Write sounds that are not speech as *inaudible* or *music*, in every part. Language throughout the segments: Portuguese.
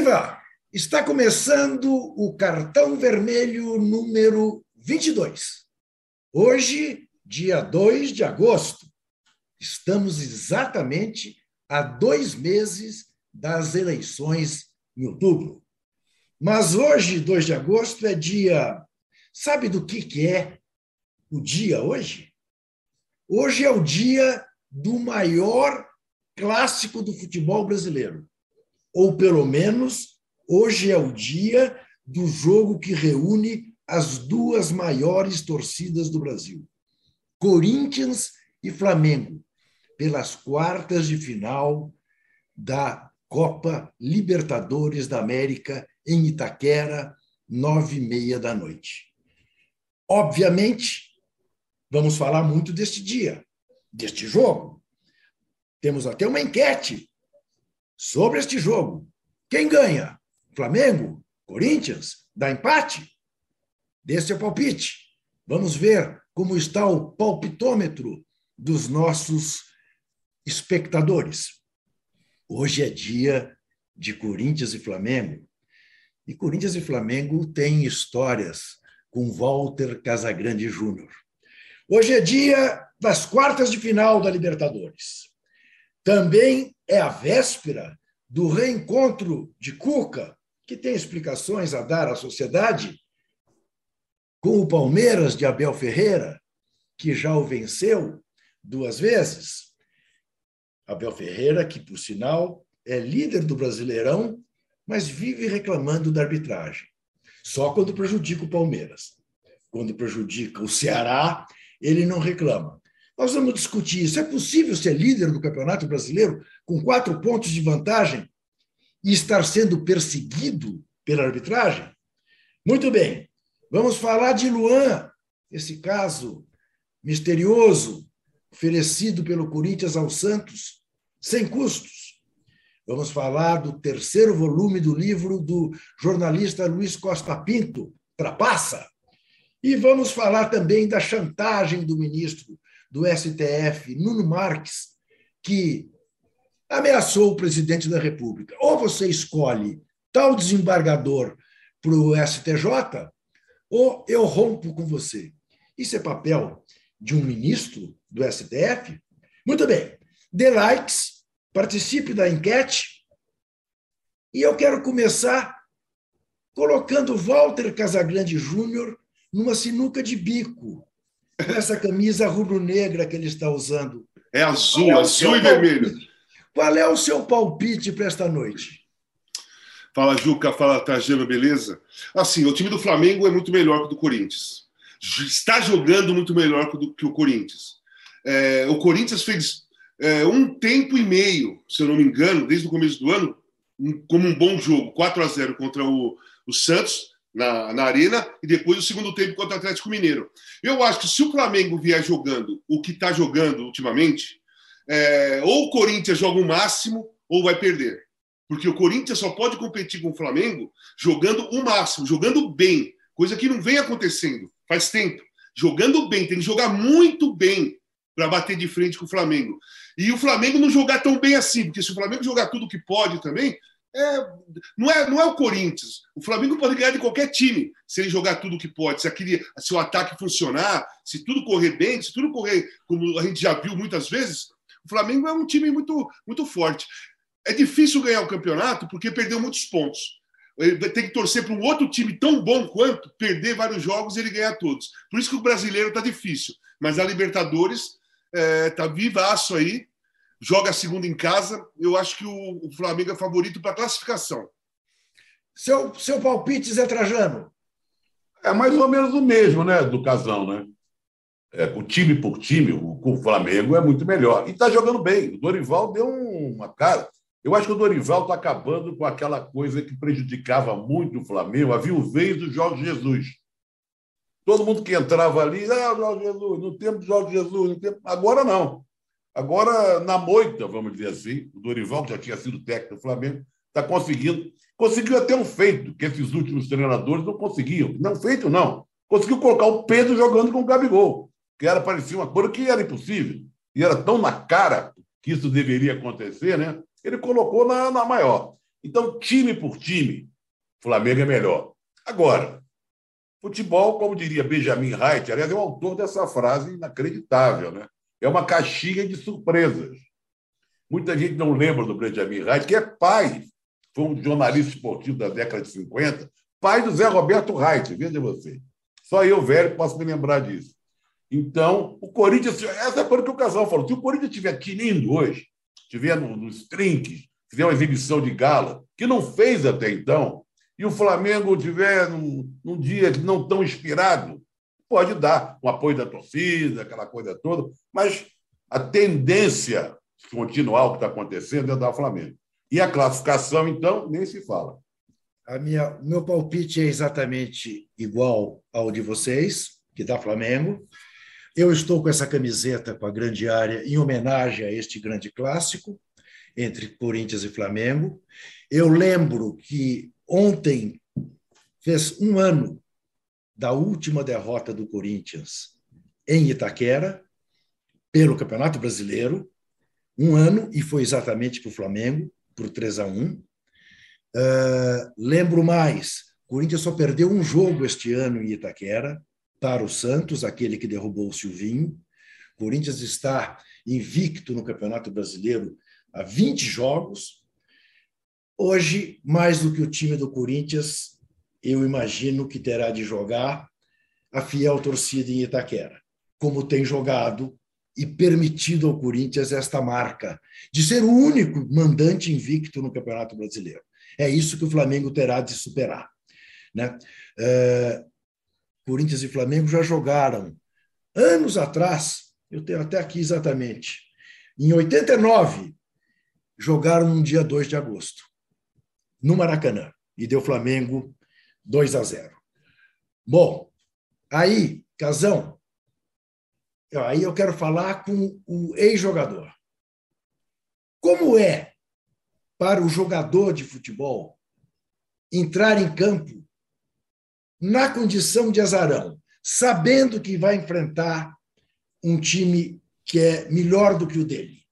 Viva! Está começando o cartão vermelho número 22. Hoje, dia 2 de agosto. Estamos exatamente a dois meses das eleições em outubro. Mas hoje, 2 de agosto, é dia. Sabe do que, que é o dia hoje? Hoje é o dia do maior clássico do futebol brasileiro. Ou, pelo menos, Hoje é o dia do jogo que reúne as duas maiores torcidas do Brasil, Corinthians e Flamengo, pelas quartas de final da Copa Libertadores da América em Itaquera, nove e meia da noite. Obviamente, vamos falar muito deste dia, deste jogo. Temos até uma enquete sobre este jogo. Quem ganha? Flamengo, Corinthians, dá empate? Desse é o palpite. Vamos ver como está o palpitômetro dos nossos espectadores. Hoje é dia de Corinthians e Flamengo. E Corinthians e Flamengo têm histórias com Walter Casagrande Júnior. Hoje é dia das quartas de final da Libertadores. Também é a véspera do reencontro de Cuca que tem explicações a dar à sociedade, com o Palmeiras de Abel Ferreira, que já o venceu duas vezes. Abel Ferreira, que, por sinal, é líder do Brasileirão, mas vive reclamando da arbitragem. Só quando prejudica o Palmeiras. Quando prejudica o Ceará, ele não reclama. Nós vamos discutir isso. É possível ser líder do Campeonato Brasileiro com quatro pontos de vantagem e estar sendo perseguido pela arbitragem? Muito bem, vamos falar de Luan, esse caso misterioso oferecido pelo Corinthians ao Santos, sem custos. Vamos falar do terceiro volume do livro do jornalista Luiz Costa Pinto, Trapaça. E vamos falar também da chantagem do ministro do STF, Nuno Marques, que ameaçou o presidente da República. Ou você escolhe tal desembargador para o STJ, ou eu rompo com você. Isso é papel de um ministro do STF? Muito bem. Dê likes, participe da enquete. E eu quero começar colocando Walter Casagrande Júnior numa sinuca de bico, com essa camisa rubro-negra que ele está usando. É azul, azul e vermelho. Qual é o seu palpite para esta noite? Fala, Juca. Fala, Trajano, beleza? Assim, o time do Flamengo é muito melhor que o do Corinthians. Está jogando muito melhor que o Corinthians. É, o Corinthians fez é, um tempo e meio, se eu não me engano, desde o começo do ano, um, como um bom jogo, 4 a 0 contra o, o Santos, na, na, Arena, e depois o segundo tempo contra o Atlético Mineiro. Eu acho que se o Flamengo vier jogando o que está jogando ultimamente, é, ou o Corinthians joga o máximo ou vai perder. Porque o Corinthians só pode competir com o Flamengo jogando o máximo, jogando bem, coisa que não vem acontecendo faz tempo. Jogando bem, tem que jogar muito bem para bater de frente com o Flamengo. E o Flamengo não jogar tão bem assim, porque se o Flamengo jogar tudo que pode também, é, não, é, não é o Corinthians. O Flamengo pode ganhar de qualquer time se ele jogar tudo que pode, se, aquele, se o ataque funcionar, se tudo correr bem, se tudo correr como a gente já viu muitas vezes, o Flamengo é um time muito, muito forte. É difícil ganhar o campeonato porque perdeu muitos pontos. Ele tem que torcer para um outro time tão bom quanto perder vários jogos e ele ganhar todos. Por isso que o brasileiro está difícil. Mas a Libertadores está é, vivaço aí, joga a segunda em casa. Eu acho que o, o Flamengo é favorito para classificação. Seu, seu palpite, Zé Trajano? É mais ou menos o mesmo, né, do Casão, né? é, o time por time, o, o Flamengo é muito melhor. E está jogando bem. O Dorival deu uma cara. Eu acho que o Dorival está acabando com aquela coisa que prejudicava muito o Flamengo, a viuvez do Jorge Jesus. Todo mundo que entrava ali, ah, Jorge Jesus, no tempo de Jorge Jesus, no tempo... agora não. Agora, na moita, vamos dizer assim, o Dorival, que já tinha sido técnico do Flamengo, está conseguindo. Conseguiu até um feito, que esses últimos treinadores não conseguiam. Não feito, não. Conseguiu colocar o Pedro jogando com o Gabigol que era parecia uma coisa que era impossível, e era tão na cara que isso deveria acontecer, né? Ele colocou na, na maior. Então, time por time, Flamengo é melhor. Agora, futebol, como diria Benjamin Wright, aliás, é o autor dessa frase inacreditável, né? É uma caixinha de surpresas. Muita gente não lembra do Benjamin Wright, que é pai, foi um jornalista esportivo da década de 50, pai do Zé Roberto Wright, veja você. Só eu, velho, posso me lembrar disso. Então, o Corinthians, essa é por que o Casal falou, se o Corinthians estiver tinindo hoje, estiver nos trinques, fizer uma exibição de gala, que não fez até então, e o Flamengo estiver num, num dia não tão inspirado, pode dar o apoio da torcida, aquela coisa toda, mas a tendência continuar o que está acontecendo é dar o Flamengo. E a classificação, então, nem se fala. A minha, meu palpite é exatamente igual ao de vocês, que dá Flamengo. Eu estou com essa camiseta com a grande área em homenagem a este grande clássico entre Corinthians e Flamengo. Eu lembro que ontem fez um ano da última derrota do Corinthians em Itaquera pelo Campeonato Brasileiro, um ano, e foi exatamente para o Flamengo, por 3 a 1. Uh, ah, lembro mais, o Corinthians só perdeu um jogo este ano em Itaquera, para o Santos, aquele que derrubou o Silvinho. O Corinthians está invicto no Campeonato Brasileiro há 20 jogos. Hoje, mais do que o time do Corinthians, eu imagino que terá de jogar a fiel torcida em Itaquera, como tem jogado e permitido ao Corinthians esta marca de ser o único mandante invicto no Campeonato Brasileiro. É isso que o Flamengo terá de superar. Né? É, Corinthians e Flamengo já jogaram anos atrás, eu tenho até aqui exatamente, em 89, jogaram no dia 2 de agosto, no Maracanã, e deu Flamengo 2 a 0. Bom, aí, Casão, aí eu quero falar com o ex-jogador. Como é para o jogador de futebol entrar em campo na condição de azarão, sabendo que vai enfrentar um time que é melhor do que o dele,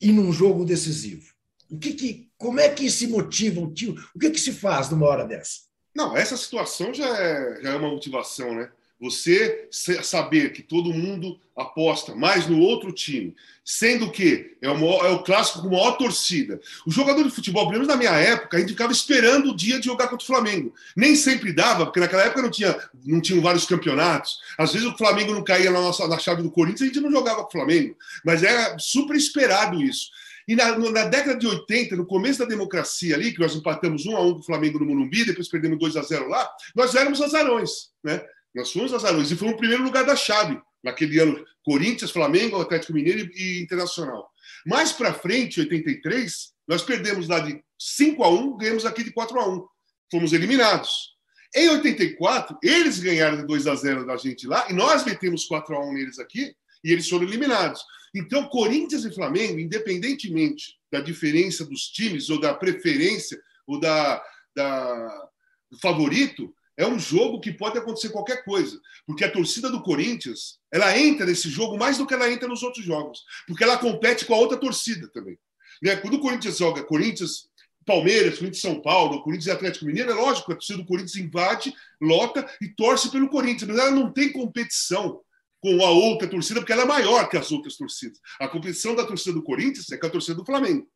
e num jogo decisivo. O que, que como é que se motiva o tio? O que, que se faz numa hora dessa? Não, essa situação já é, já é uma motivação, né? Você saber que todo mundo aposta mais no outro time, sendo que é o, maior, é o clássico com maior torcida. O jogador de futebol, pelo menos na minha época, a gente ficava esperando o dia de jogar contra o Flamengo. Nem sempre dava, porque naquela época não tinha não tinham vários campeonatos. Às vezes o Flamengo não caía na, nossa, na chave do Corinthians e a gente não jogava com o Flamengo. Mas era super esperado isso. E na, na, década de 80, no começo da democracia ali, que nós empatamos um a um com o Flamengo no Morumbi, depois perdemos 2 a 0 lá, nós éramos azarões, né? Nós fomos azarões e foi o primeiro lugar da chave naquele ano. Corinthians, Flamengo, Atlético Mineiro e, Internacional. Mais para frente, 83, nós perdemos lá de 5 a 1, ganhamos aqui de 4 a 1. Fomos eliminados. Em 84, eles ganharam de 2 a 0 da gente lá e nós metemos 4 a 1 neles aqui e eles foram eliminados. Então, Corinthians e Flamengo, independentemente da diferença dos times ou da preferência ou da, da do favorito, é um jogo que pode acontecer qualquer coisa, porque a torcida do Corinthians ela entra nesse jogo mais do que ela entra nos outros jogos, porque ela compete com a outra torcida também. Né? Quando o Corinthians joga Corinthians, Palmeiras, Corinthians São Paulo, Corinthians e Atlético Mineiro, é lógico, a torcida do Corinthians invade, lota e torce pelo Corinthians, mas ela não tem competição com a outra torcida, porque ela é maior que as outras torcidas. A competição da torcida do Corinthians é com a torcida do Flamengo.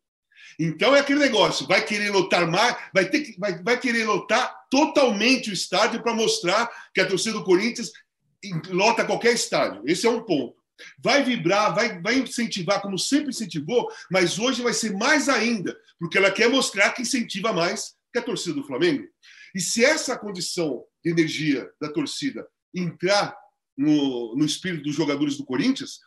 Então é aquele negócio, vai querer lotar mais, vai ter que, vai, vai querer lotar totalmente o estádio para mostrar que a torcida do Corinthians lota qualquer estádio. Esse é um ponto. Vai vibrar, vai, vai incentivar, como sempre incentivou, mas hoje vai ser mais ainda, porque ela quer mostrar que incentiva mais que a torcida do Flamengo. E se essa condição de energia da torcida entrar no, no espírito dos jogadores do Corinthians,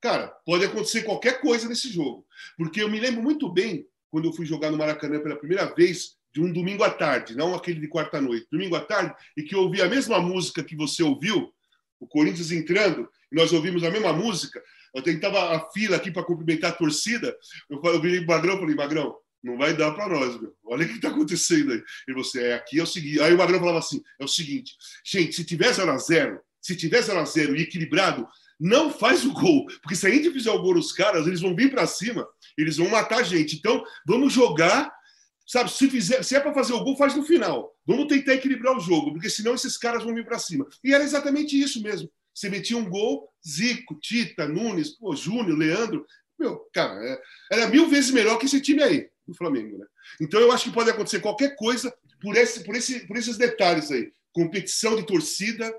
cara, pode acontecer qualquer coisa nesse jogo. Porque eu me lembro muito bem quando eu fui jogar no Maracanã pela primeira vez, de um domingo à tarde, não aquele de quarta-noite, domingo à tarde, e que eu ouvi a mesma música que você ouviu, o Corinthians entrando, e nós ouvimos a mesma música. Eu tentava a fila aqui para cumprimentar a torcida. Eu, virei o Magrão e falei, Magrão, não vai dar para nós, meu. Olha o que está acontecendo aí. E você, é aqui é o seguinte. Aí o Magrão falava assim: é o seguinte, gente, se tiver 0 a 0 se tiver 0 a 0 e equilibrado, não faz o gol, porque se a gente fizer o gol nos caras, eles vão vir para cima, eles vão matar a gente. Então, vamos jogar sabe, se, fizer, se é para fazer o gol, faz no final. Vamos tentar equilibrar o jogo, porque senão esses caras vão vir para cima. E era exatamente isso mesmo. Você metia um gol, Zico, Tita, Nunes, pô, Júnior, Leandro. Meu, cara, é, era mil vezes melhor que esse time aí, do Flamengo, né? Então eu acho que pode acontecer qualquer coisa por, esse, por, esse, por esses detalhes aí. Competição de torcida,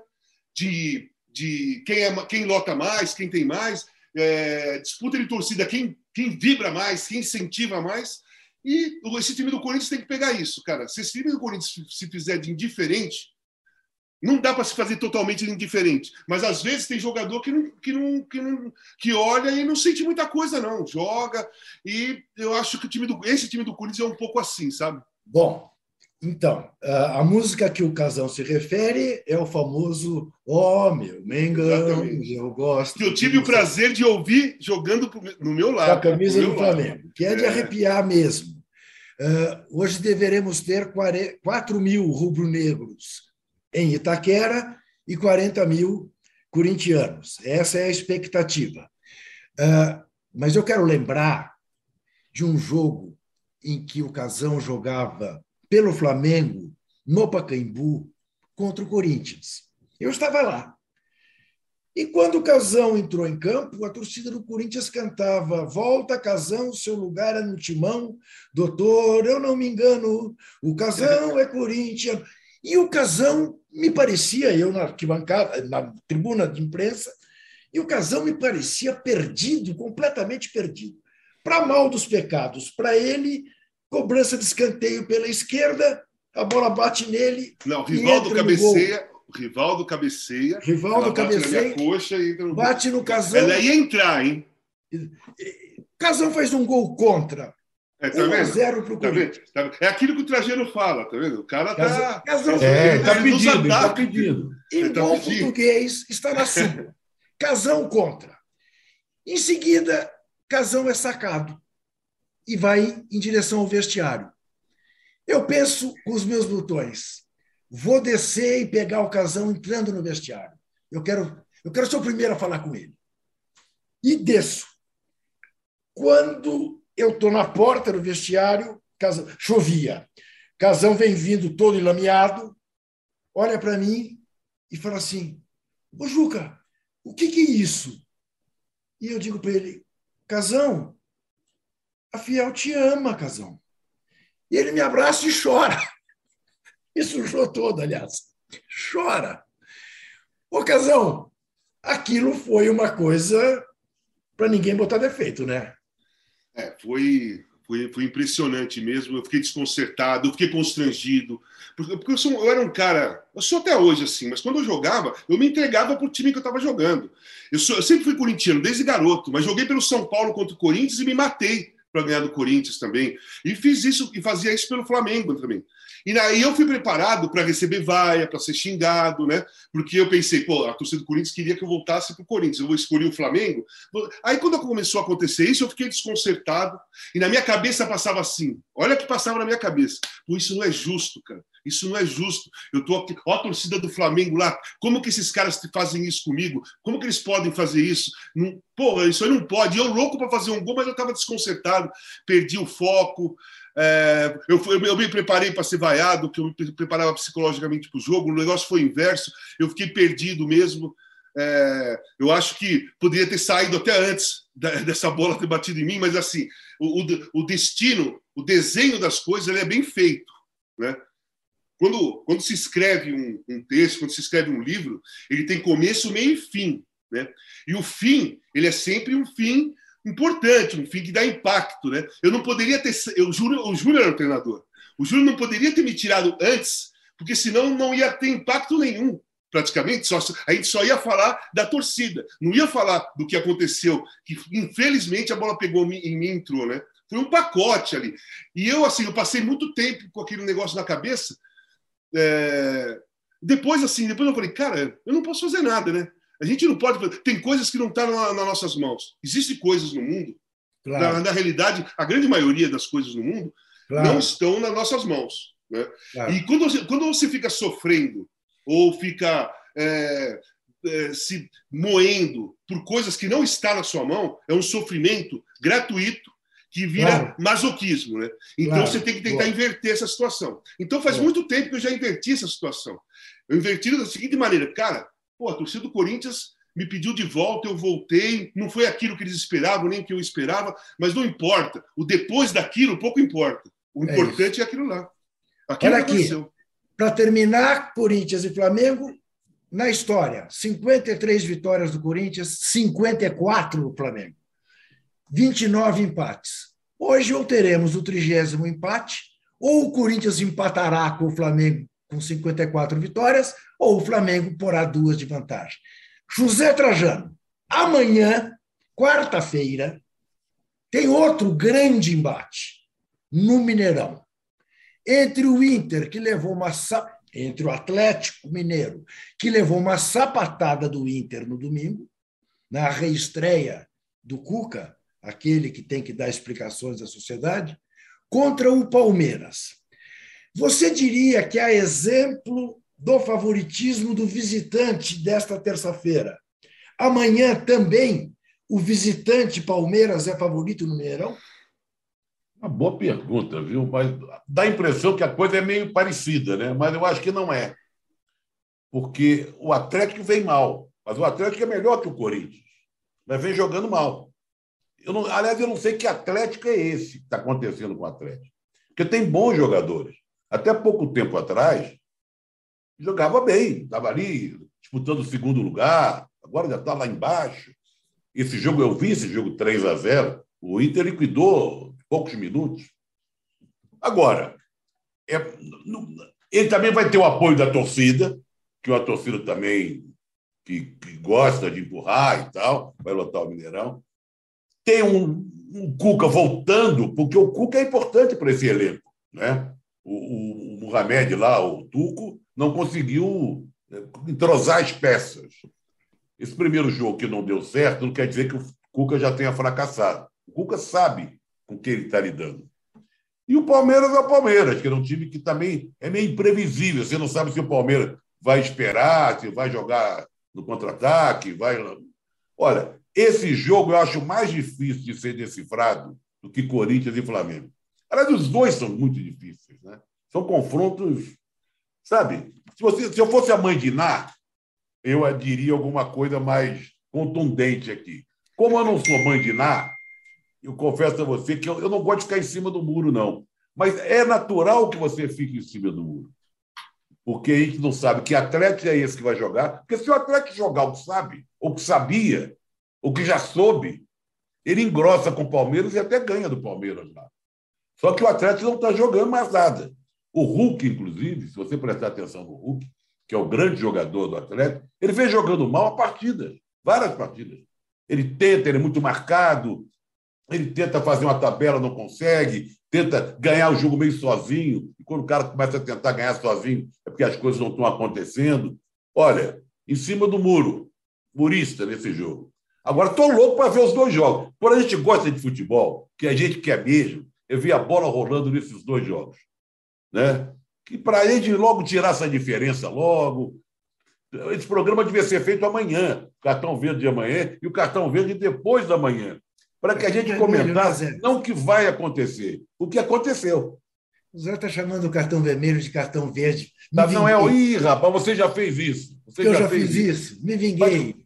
de, de quem, é, quem lota mais, quem tem mais, é, disputa de torcida, quem, quem vibra mais, quem incentiva mais. E esse time do Corinthians tem que pegar isso, cara. Se esse time do Corinthians se fizer de indiferente, não dá para se fazer totalmente indiferente. Mas às vezes tem jogador que não, que não, que não que olha e não sente muita coisa, não. Joga. E eu acho que o time do, esse time do Corinthians é um pouco assim, sabe? Bom, então, a música que o Casão se refere é o famoso Ó, oh, meu, Mengão, eu gosto. Que eu tive o prazer de ouvir jogando no meu lado. A camisa do Flamengo, lado. que é de é. arrepiar mesmo. Uh, hoje deveremos ter 4 mil rubro-negros em Itaquera e 40 mil corintianos. Essa é a expectativa. Uh, mas eu quero lembrar de um jogo em que o Casão jogava pelo Flamengo no Pacaembu contra o Corinthians. Eu estava lá. E quando o Casão entrou em campo, a torcida do Corinthians cantava: Volta, Casão, seu lugar é no timão. Doutor, eu não me engano, o Casão é Corinthians. E o Casão me parecia, eu na arquibancada, na tribuna de imprensa, e o Casão me parecia perdido, completamente perdido. Para mal dos pecados, para ele, cobrança de escanteio pela esquerda, a bola bate nele. Não, Rivaldo cabeceia, Rivaldo cabeceia. Rivaldo cabeceia. Bate, coxa e no... bate no Casão. Ela ia entrar, hein? Casão faz um gol contra. É, tá 1 a 0 para o tá Corinthians. Tá é aquilo que o Trajeiro fala, tá vendo? O cara tá. Casão, é, tá pedindo, tá pedindo. Em tá bom pedindo. português, está na súmula. Casão contra. Em seguida, Casão é sacado e vai em direção ao vestiário. Eu penso com os meus botões. Vou descer e pegar o casão entrando no vestiário. Eu quero, eu quero ser o primeiro a falar com ele. E desço. Quando eu estou na porta do vestiário, casão, chovia. Casão vem vindo todo enlameado, olha para mim e fala assim: Ô Juca, o que, que é isso? E eu digo para ele: Casão, Fiel te ama, Casão. E ele me abraça e chora. *laughs* Me sujou todo, aliás. Chora. Ô, Casão, aquilo foi uma coisa para ninguém botar defeito, né? É, foi, foi, foi impressionante mesmo. Eu fiquei desconcertado, eu fiquei constrangido. Porque, porque eu, sou, eu, era um cara. Eu sou até hoje assim, mas quando eu jogava, eu me entregava para o time que eu estava jogando. Eu, sou, eu sempre fui corintiano, desde garoto, mas joguei pelo São Paulo contra o Corinthians e me matei para ganhar do Corinthians também. E fiz isso e fazia isso pelo Flamengo também. E aí eu fui preparado para receber vaia, para ser xingado, né? Porque eu pensei, pô, a torcida do Corinthians queria que eu voltasse para o Corinthians, eu vou escolher o Flamengo. Aí quando começou a acontecer isso, eu fiquei desconcertado e na minha cabeça passava assim: olha o que passava na minha cabeça. Pô, isso não é justo, cara. Isso não é justo. Eu tô aqui, ó a torcida do Flamengo lá. Como que esses caras fazem isso comigo? Como que eles podem fazer isso? Não, isso aí não pode. Eu louco para fazer um gol, mas eu estava desconcertado, perdi o foco. É, eu, eu, me preparei para ser vaiado, que eu me preparava psicologicamente para o jogo. O negócio foi inverso. Eu fiquei perdido mesmo. É, eu acho que poderia ter saído até antes dessa bola ter batido em mim, mas assim, o, o, o destino, o desenho das coisas, ele é bem feito, né? Quando, quando se escreve um, um, texto, quando se escreve um livro, ele tem começo, meio e fim. Né? E o fim, ele é sempre um fim importante, um fim que dá impacto. Né? Eu não poderia ter. Eu, o Júlio era o treinador. O Júlio não poderia ter me tirado antes, porque senão não ia ter impacto nenhum praticamente, só, a gente só ia falar da torcida, não ia falar do que aconteceu, que infelizmente a bola pegou em mim e entrou, né? Foi um pacote ali. E eu, assim, eu passei muito tempo com aquele negócio na cabeça, é... Depois, assim, depois eu falei, cara, eu não posso fazer nada, né? A gente não pode. Tem coisas que não estão tá nas nossas mãos. Existem coisas no mundo. Claro. Na, na, realidade, a grande maioria das coisas no mundo claro. não estão nas nossas mãos. Né? Claro. E quando você, quando você fica sofrendo ou fica é, é, se moendo por coisas que não está na sua mão, é um sofrimento gratuito que vira claro. masoquismo, né? Então claro. você tem que tentar Boa. inverter essa situação. Então faz Boa. muito tempo que eu já inverti essa situação. Eu inverti da seguinte maneira, cara, pô, a torcida do Corinthians me pediu de volta, eu voltei, não foi aquilo que eles esperavam, nem o que eu esperava, mas não importa. O depois daquilo pouco importa. O é importante é, é aquilo lá. Aquilo Olha aqui, para terminar, Corinthians e Flamengo, na história, 53 vitórias do Corinthians, 54 do Flamengo. 29 empates. Hoje ou teremos o trigésimo empate, ou o Corinthians empatará com o Flamengo com 54 vitórias, ou o Flamengo porá duas de vantagem. José Trajano, amanhã, quarta-feira, tem outro grande embate no Mineirão. Entre o Inter, que levou uma entre o Atlético Mineiro, que levou uma sapatada do Inter no domingo, na reestreia do Cuca, aquele que tem que dar explicações à sociedade, contra o Palmeiras. Você diria que, a exemplo do favoritismo do visitante desta terça-feira, amanhã também o visitante Palmeiras é favorito no Mineirão? Uma boa pergunta, viu? Mas dá a impressão que a coisa é meio parecida, né? Mas eu acho que não é. Porque o Atlético vem mal, mas o Atlético é melhor que o Corinthians, mas vem jogando mal. Eu não, aliás, eu não sei que Atlético é esse que está acontecendo com o Atlético. Porque tem bons jogadores. Até pouco tempo atrás, jogava bem, estava ali disputando o segundo lugar, agora já está lá embaixo. Esse jogo, eu vi esse jogo 3 a 0 o Inter liquidou poucos minutos. Agora, é, ele também vai ter o apoio da torcida, que uma torcida também que, que gosta de empurrar e tal, vai lotar o Mineirão tem um, um Cuca voltando, porque o Cuca é importante para esse elenco. Né? O, o, o Mohamed lá, o Tuco, não conseguiu é, entrosar as peças. Esse primeiro jogo que não deu certo não quer dizer que o Cuca já tenha fracassado. O Cuca sabe com que ele está lidando. E o Palmeiras é o Palmeiras, que é um time que também é meio imprevisível. Você não sabe se o Palmeiras vai esperar, se vai jogar no contra-ataque, vai. Olha, esse jogo eu acho mais difícil de ser decifrado do que Corinthians e Flamengo. Aliás, os dois são muito difíceis, né? São confrontos, sabe? Se, você, se eu fosse a mãe de Ná, eu diria alguma coisa mais contundente aqui. Como eu não sou mãe de Ná, eu confesso a você que eu, eu não gosto de ficar em cima do muro, não. Mas é natural que você fique em cima do muro. Porque a gente não sabe que Atlético é esse que vai jogar. Porque se o Atlético jogar o que sabe, ou que sabia, o que já soube, ele engrossa com o Palmeiras e até ganha do Palmeiras lá. Só que o Atlético não está jogando mais nada. O Hulk, inclusive, se você prestar atenção no Hulk, que é o grande jogador do Atlético, ele vem jogando mal a partida, várias partidas. Ele tenta, ele é muito marcado, ele tenta fazer uma tabela, não consegue, tenta ganhar o jogo meio sozinho, e quando o cara começa a tentar ganhar sozinho, é porque as coisas não estão acontecendo. Olha, em cima do muro, murista nesse jogo. Agora, estou louco para ver os dois jogos. Quando a gente gosta de futebol, que a gente quer mesmo, eu vi a bola rolando nesses dois jogos. Né? Que para a gente logo tirar essa diferença logo. Esse programa devia ser feito amanhã, cartão verde de amanhã e o cartão verde depois da manhã, para que a gente comentasse não o que vai acontecer, o que aconteceu. O Zé está chamando o cartão vermelho de cartão verde. Não é, ih, rapaz, você já fez isso. Você eu já, já fiz isso. isso, me vinguei. Mas,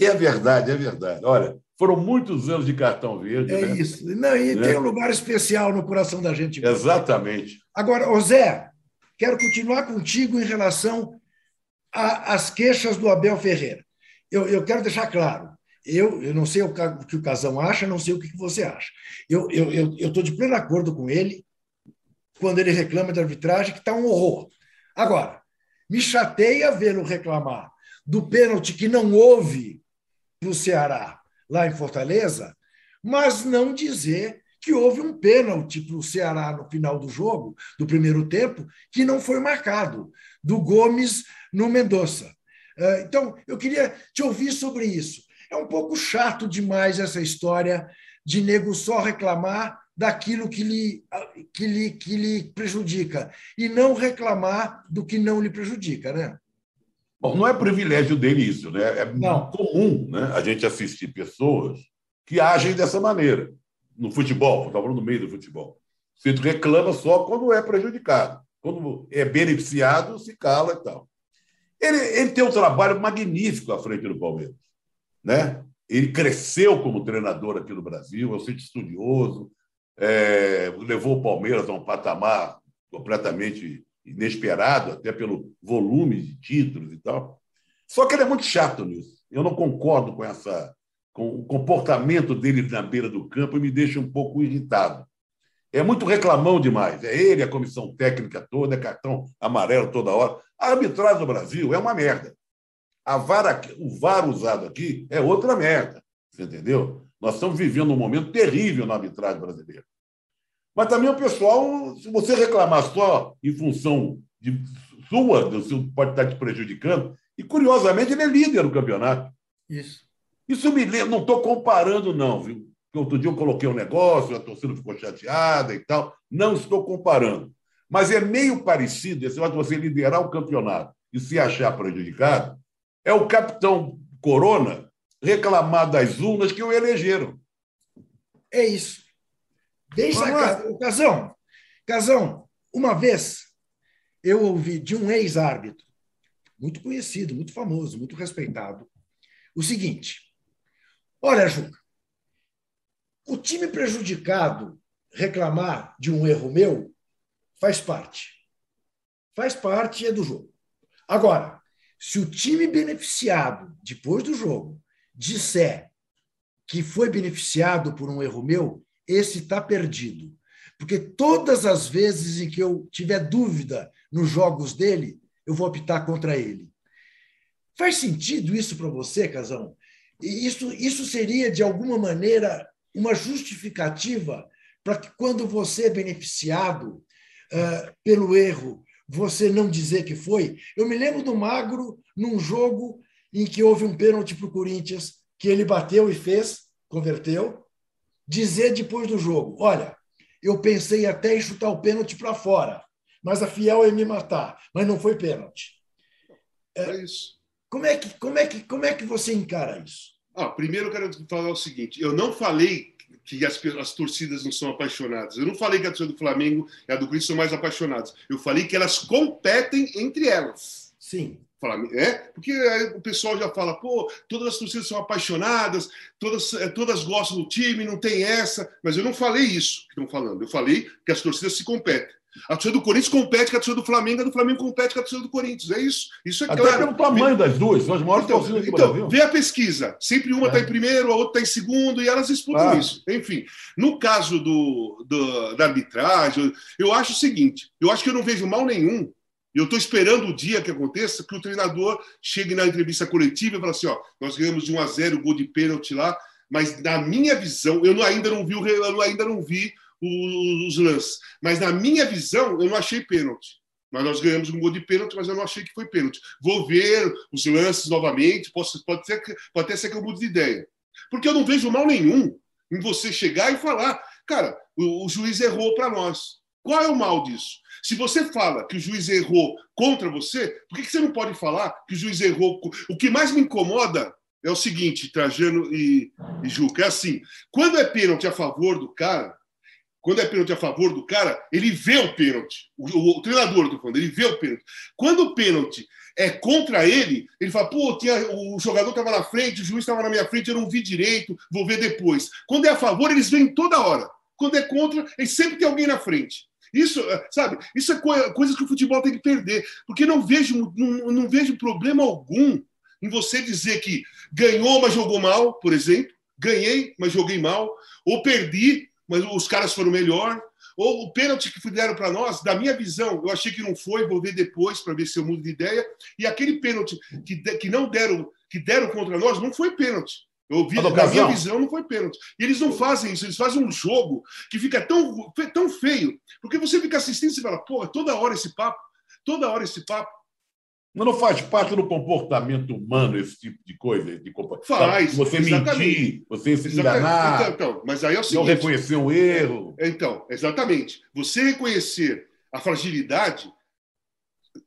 é verdade, é verdade. Olha, foram muitos anos de cartão verde. É né? isso. Não, e né? tem um lugar especial no coração da gente. Exatamente. Agora, ô Zé, quero continuar contigo em relação às queixas do Abel Ferreira. Eu, eu quero deixar claro. Eu, eu não sei o que o Casão acha, não sei o que você acha. Eu estou eu, eu, eu de pleno acordo com ele quando ele reclama de arbitragem, que está um horror. Agora, me chateia vê-lo reclamar do pênalti que não houve para o Ceará lá em Fortaleza, mas não dizer que houve um pênalti para o Ceará no final do jogo, do primeiro tempo, que não foi marcado, do Gomes no Mendonça. É, então, eu queria te ouvir sobre isso. É um pouco chato demais essa história de nego só reclamar daquilo que lhe, que lhe, que lhe prejudica e não reclamar do que não lhe prejudica, né? Bom, não é privilégio dele isso, né? É não. comum né, a gente assistir pessoas que agem dessa maneira. no futebol, estava falando no meio do futebol. Centro reclama só quando é prejudicado. Quando é beneficiado, se cala e tal. Ele, ele tem um trabalho magnífico à frente do Palmeiras. Né? Ele cresceu como treinador aqui no Brasil, é um centro estudioso, é, levou o Palmeiras a um patamar completamente inesperado, até pelo volume de títulos e tal. Só que ele é muito chato nisso. Eu não concordo com essa com o comportamento dele na beira do campo e me deixa um pouco irritado. É muito reclamão demais. É ele, a comissão técnica toda, é cartão amarelo toda hora. A arbitragem do Brasil é uma merda. A vara, o VAR usado aqui é outra merda. Você entendeu? Nós estamos vivendo um momento terrível na arbitragem brasileira. Mas também o pessoal, se você reclamar só em função de sua, seu, pode estar te prejudicando, e curiosamente ele é líder do campeonato. Isso. Isso me lembra, não estou comparando, não, viu? Porque outro dia eu coloquei um negócio, a torcida ficou chateada e tal. Não estou comparando. Mas é meio parecido esse negócio de você liderar o campeonato e se achar prejudicado. É o capitão Corona reclamar das urnas que o elegeram. É isso. Bem sacado. Casão, Casão, uma vez eu ouvi de um ex-árbitro, muito conhecido, muito famoso, muito respeitado, o seguinte: Olha, Juca, o time prejudicado reclamar de um erro meu faz parte. Faz parte é do jogo. Agora, se o time beneficiado depois do jogo disser que foi beneficiado por um erro meu, esse está perdido. Porque todas as vezes em que eu tiver dúvida nos jogos dele, eu vou optar contra ele. Faz sentido isso para você, Casão? Isso, isso seria, de alguma maneira, uma justificativa para que, quando você é beneficiado uh, pelo erro, você não dizer que foi. Eu me lembro do Magro num jogo em que houve um pênalti para o Corinthians, que ele bateu e fez, converteu, dizer depois do jogo: olha, eu pensei até em chutar o pênalti para fora, mas a Fiel ia me matar, mas não foi pênalti. É isso. Como é que, como é que, como é que você encara isso? Ah, primeiro eu quero falar o seguinte: eu não falei que as, as torcidas não são apaixonadas. Eu não falei que a torcida do Flamengo e a do Corinthians são mais apaixonadas. Eu falei que elas competem entre elas. Sim. É? Porque o pessoal já fala, pô, todas as torcidas são apaixonadas, todas, é, todas gostam do time, não tem essa. Mas eu não falei isso que estão falando. Eu falei que as torcidas se competem. A torcida do Corinthians compete com a torcida do Flamengo, a do Flamengo compete com a torcida do Corinthians. É isso. Isso é Até claro. pelo tamanho das duas, são as maiores então, torcidas do então, Brasil. Vê a pesquisa. Sempre uma está é. em primeiro, a outra está em segundo, e elas disputam ah. isso. Enfim, no caso do, do, da arbitragem, eu acho o seguinte: eu acho que eu não vejo mal nenhum. Eu estou esperando o dia que aconteça que o treinador chegue na entrevista coletiva e fale assim: ó, nós ganhamos de 1 a 0 o gol de pênalti lá, mas na minha visão, eu ainda não vi, eu ainda não vi os lances. Mas na minha visão, eu não achei pênalti. Mas nós ganhamos um gol de pênalti, mas eu não achei que foi pênalti. Vou ver os lances novamente, pode, pode, ser pode até ser que eu mude de ideia. Porque eu não vejo mal nenhum em você chegar e falar, cara, o, o juiz errou para nós. Qual é o mal disso? Se você fala que o juiz errou contra você, por que, você não pode falar que o juiz errou? O que mais me incomoda é o seguinte, Trajano e, e Juca, é assim, quando é pênalti a favor do cara, quando é pênalti a favor do cara, ele vê o pênalti. O, o, o treinador, do falando, ele vê o pênalti. Quando o pênalti é contra ele, ele fala, pô, tinha, o jogador estava na frente, o juiz estava na minha frente, eu não vi direito, vou ver depois. Quando é a favor, eles vêm toda hora. Quando é contra, ele sempre tem alguém na frente. Isso, sabe, isso é coisa que o futebol tem que perder. Porque não vejo, não, não vejo problema algum em você dizer que ganhou, mas jogou mal, por exemplo. Ganhei, mas joguei mal. Ou perdi, mas os caras foram melhor. Ou o pênalti que deram para nós, da minha visão, eu achei que não foi, vou ver depois para ver se eu mudo de ideia. E aquele pênalti que, que não deram, que deram contra nós, não foi pênalti. Eu vi, na minha visão, não foi pênalti. E eles não fazem isso, eles fazem um jogo que fica tão, tão feio, porque você fica assistindo e fala, pô, toda hora esse papo, toda hora esse papo. Mas não faz parte do comportamento humano esse tipo de coisa? De faz. Você exatamente. mentir, você se enganar. Então, então, mas aí é o seguinte, não reconhecer um erro. Então, exatamente. Você reconhecer a fragilidade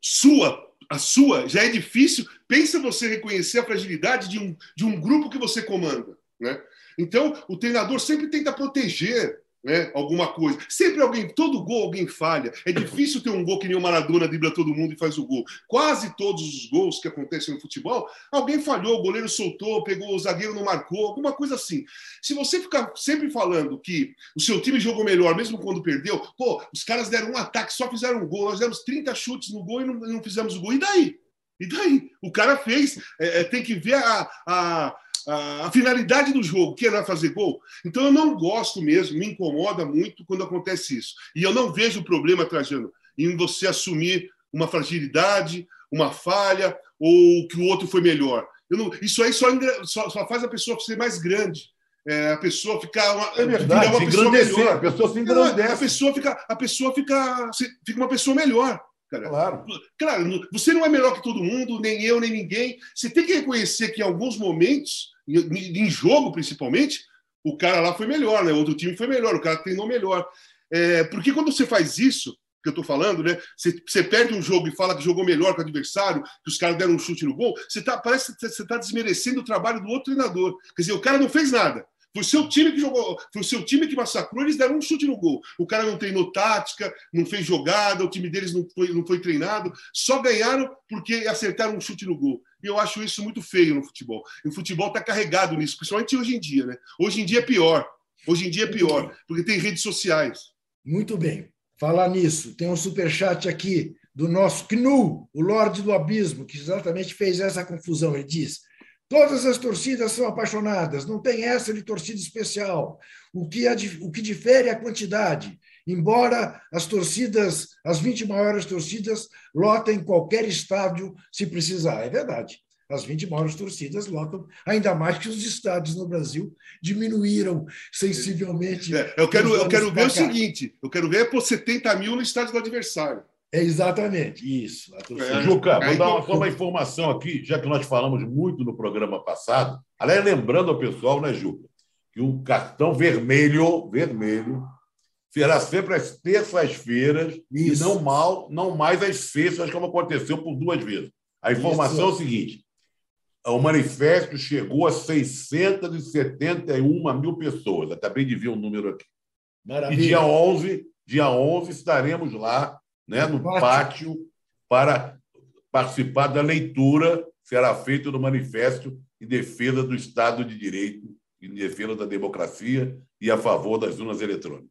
sua, a sua, já é difícil. Pensa você reconhecer a fragilidade de um, de um grupo que você comanda. Né? Então, o treinador sempre tenta proteger né, alguma coisa. Sempre alguém, todo gol alguém falha. É difícil ter um gol que nem o Maradona dribla todo mundo e faz o gol. Quase todos os gols que acontecem no futebol, alguém falhou, o goleiro soltou, pegou o zagueiro não marcou, alguma coisa assim. Se você ficar sempre falando que o seu time jogou melhor, mesmo quando perdeu, pô, os caras deram um ataque, só fizeram um gol, nós demos 30 chutes no gol e não, não fizemos o gol. E daí? E daí? O cara fez, é, é tem que ver a, a a, finalidade do jogo, que era fazer gol. Então eu não gosto mesmo, me incomoda muito quando acontece isso. E eu não vejo o problema, Trajano, em você assumir uma fragilidade, uma falha, ou que o outro foi melhor. Não, isso aí só, só, só, faz a pessoa ser mais grande. É, a pessoa ficar uma, é verdade, uma pessoa melhor. A pessoa se engrandece. A pessoa fica, a pessoa fica, fica uma pessoa melhor. Cara. Claro. Claro, você não é melhor que todo mundo, nem eu, nem ninguém. Você tem que reconhecer que em alguns momentos em jogo principalmente, o cara lá foi melhor, né? O outro time foi melhor, o cara treinou melhor. É, porque quando você faz isso, que eu estou falando, né? Você, você, perde um jogo e fala que jogou melhor que o adversário, que os caras deram um chute no gol, você tá, parece que você está desmerecendo o trabalho do outro treinador. Quer dizer, o cara não fez nada. Foi o seu time que jogou, foi o seu time que massacrou, eles deram um chute no gol. O cara não treinou tática, não fez jogada, o time deles não foi, não foi treinado, só ganharam porque acertaram um chute no gol. E eu acho isso muito feio no futebol. E o futebol está carregado nisso, principalmente hoje em dia, né? Hoje em dia é pior. Hoje em dia é pior, porque tem redes sociais. Muito bem. Falar nisso, tem um superchat aqui do nosso Knu, o Lorde do Abismo, que exatamente fez essa confusão. Ele diz: Todas as torcidas são apaixonadas, não tem essa de torcida especial. O que, o que difere é a quantidade. Embora as torcidas, as 20 maiores torcidas, lotem qualquer estádio se precisar. É verdade. As 20 maiores torcidas lotam, ainda mais que os estádios no Brasil diminuíram sensivelmente. É, eu quero, eu quero ver o seguinte: eu quero ver por 70 mil no estádio do adversário. É exatamente isso. É, Juca, vou dar uma, só uma informação aqui, já que nós falamos muito no programa passado. Aliás, lembrando ao pessoal, né, Juca, que o cartão vermelho, vermelho, será sempre às terças-feiras e não mal, não mais às sextas, como aconteceu por duas vezes. A informação Isso. é o seguinte: o manifesto chegou a 671 mil pessoas. Acabei de ver o um número aqui. Maravilha. E dia 11, dia 11 estaremos lá né, no pátio. pátio para participar da leitura que será feita do manifesto em defesa do Estado de Direito, em defesa da democracia e a favor das urnas eletrônicas.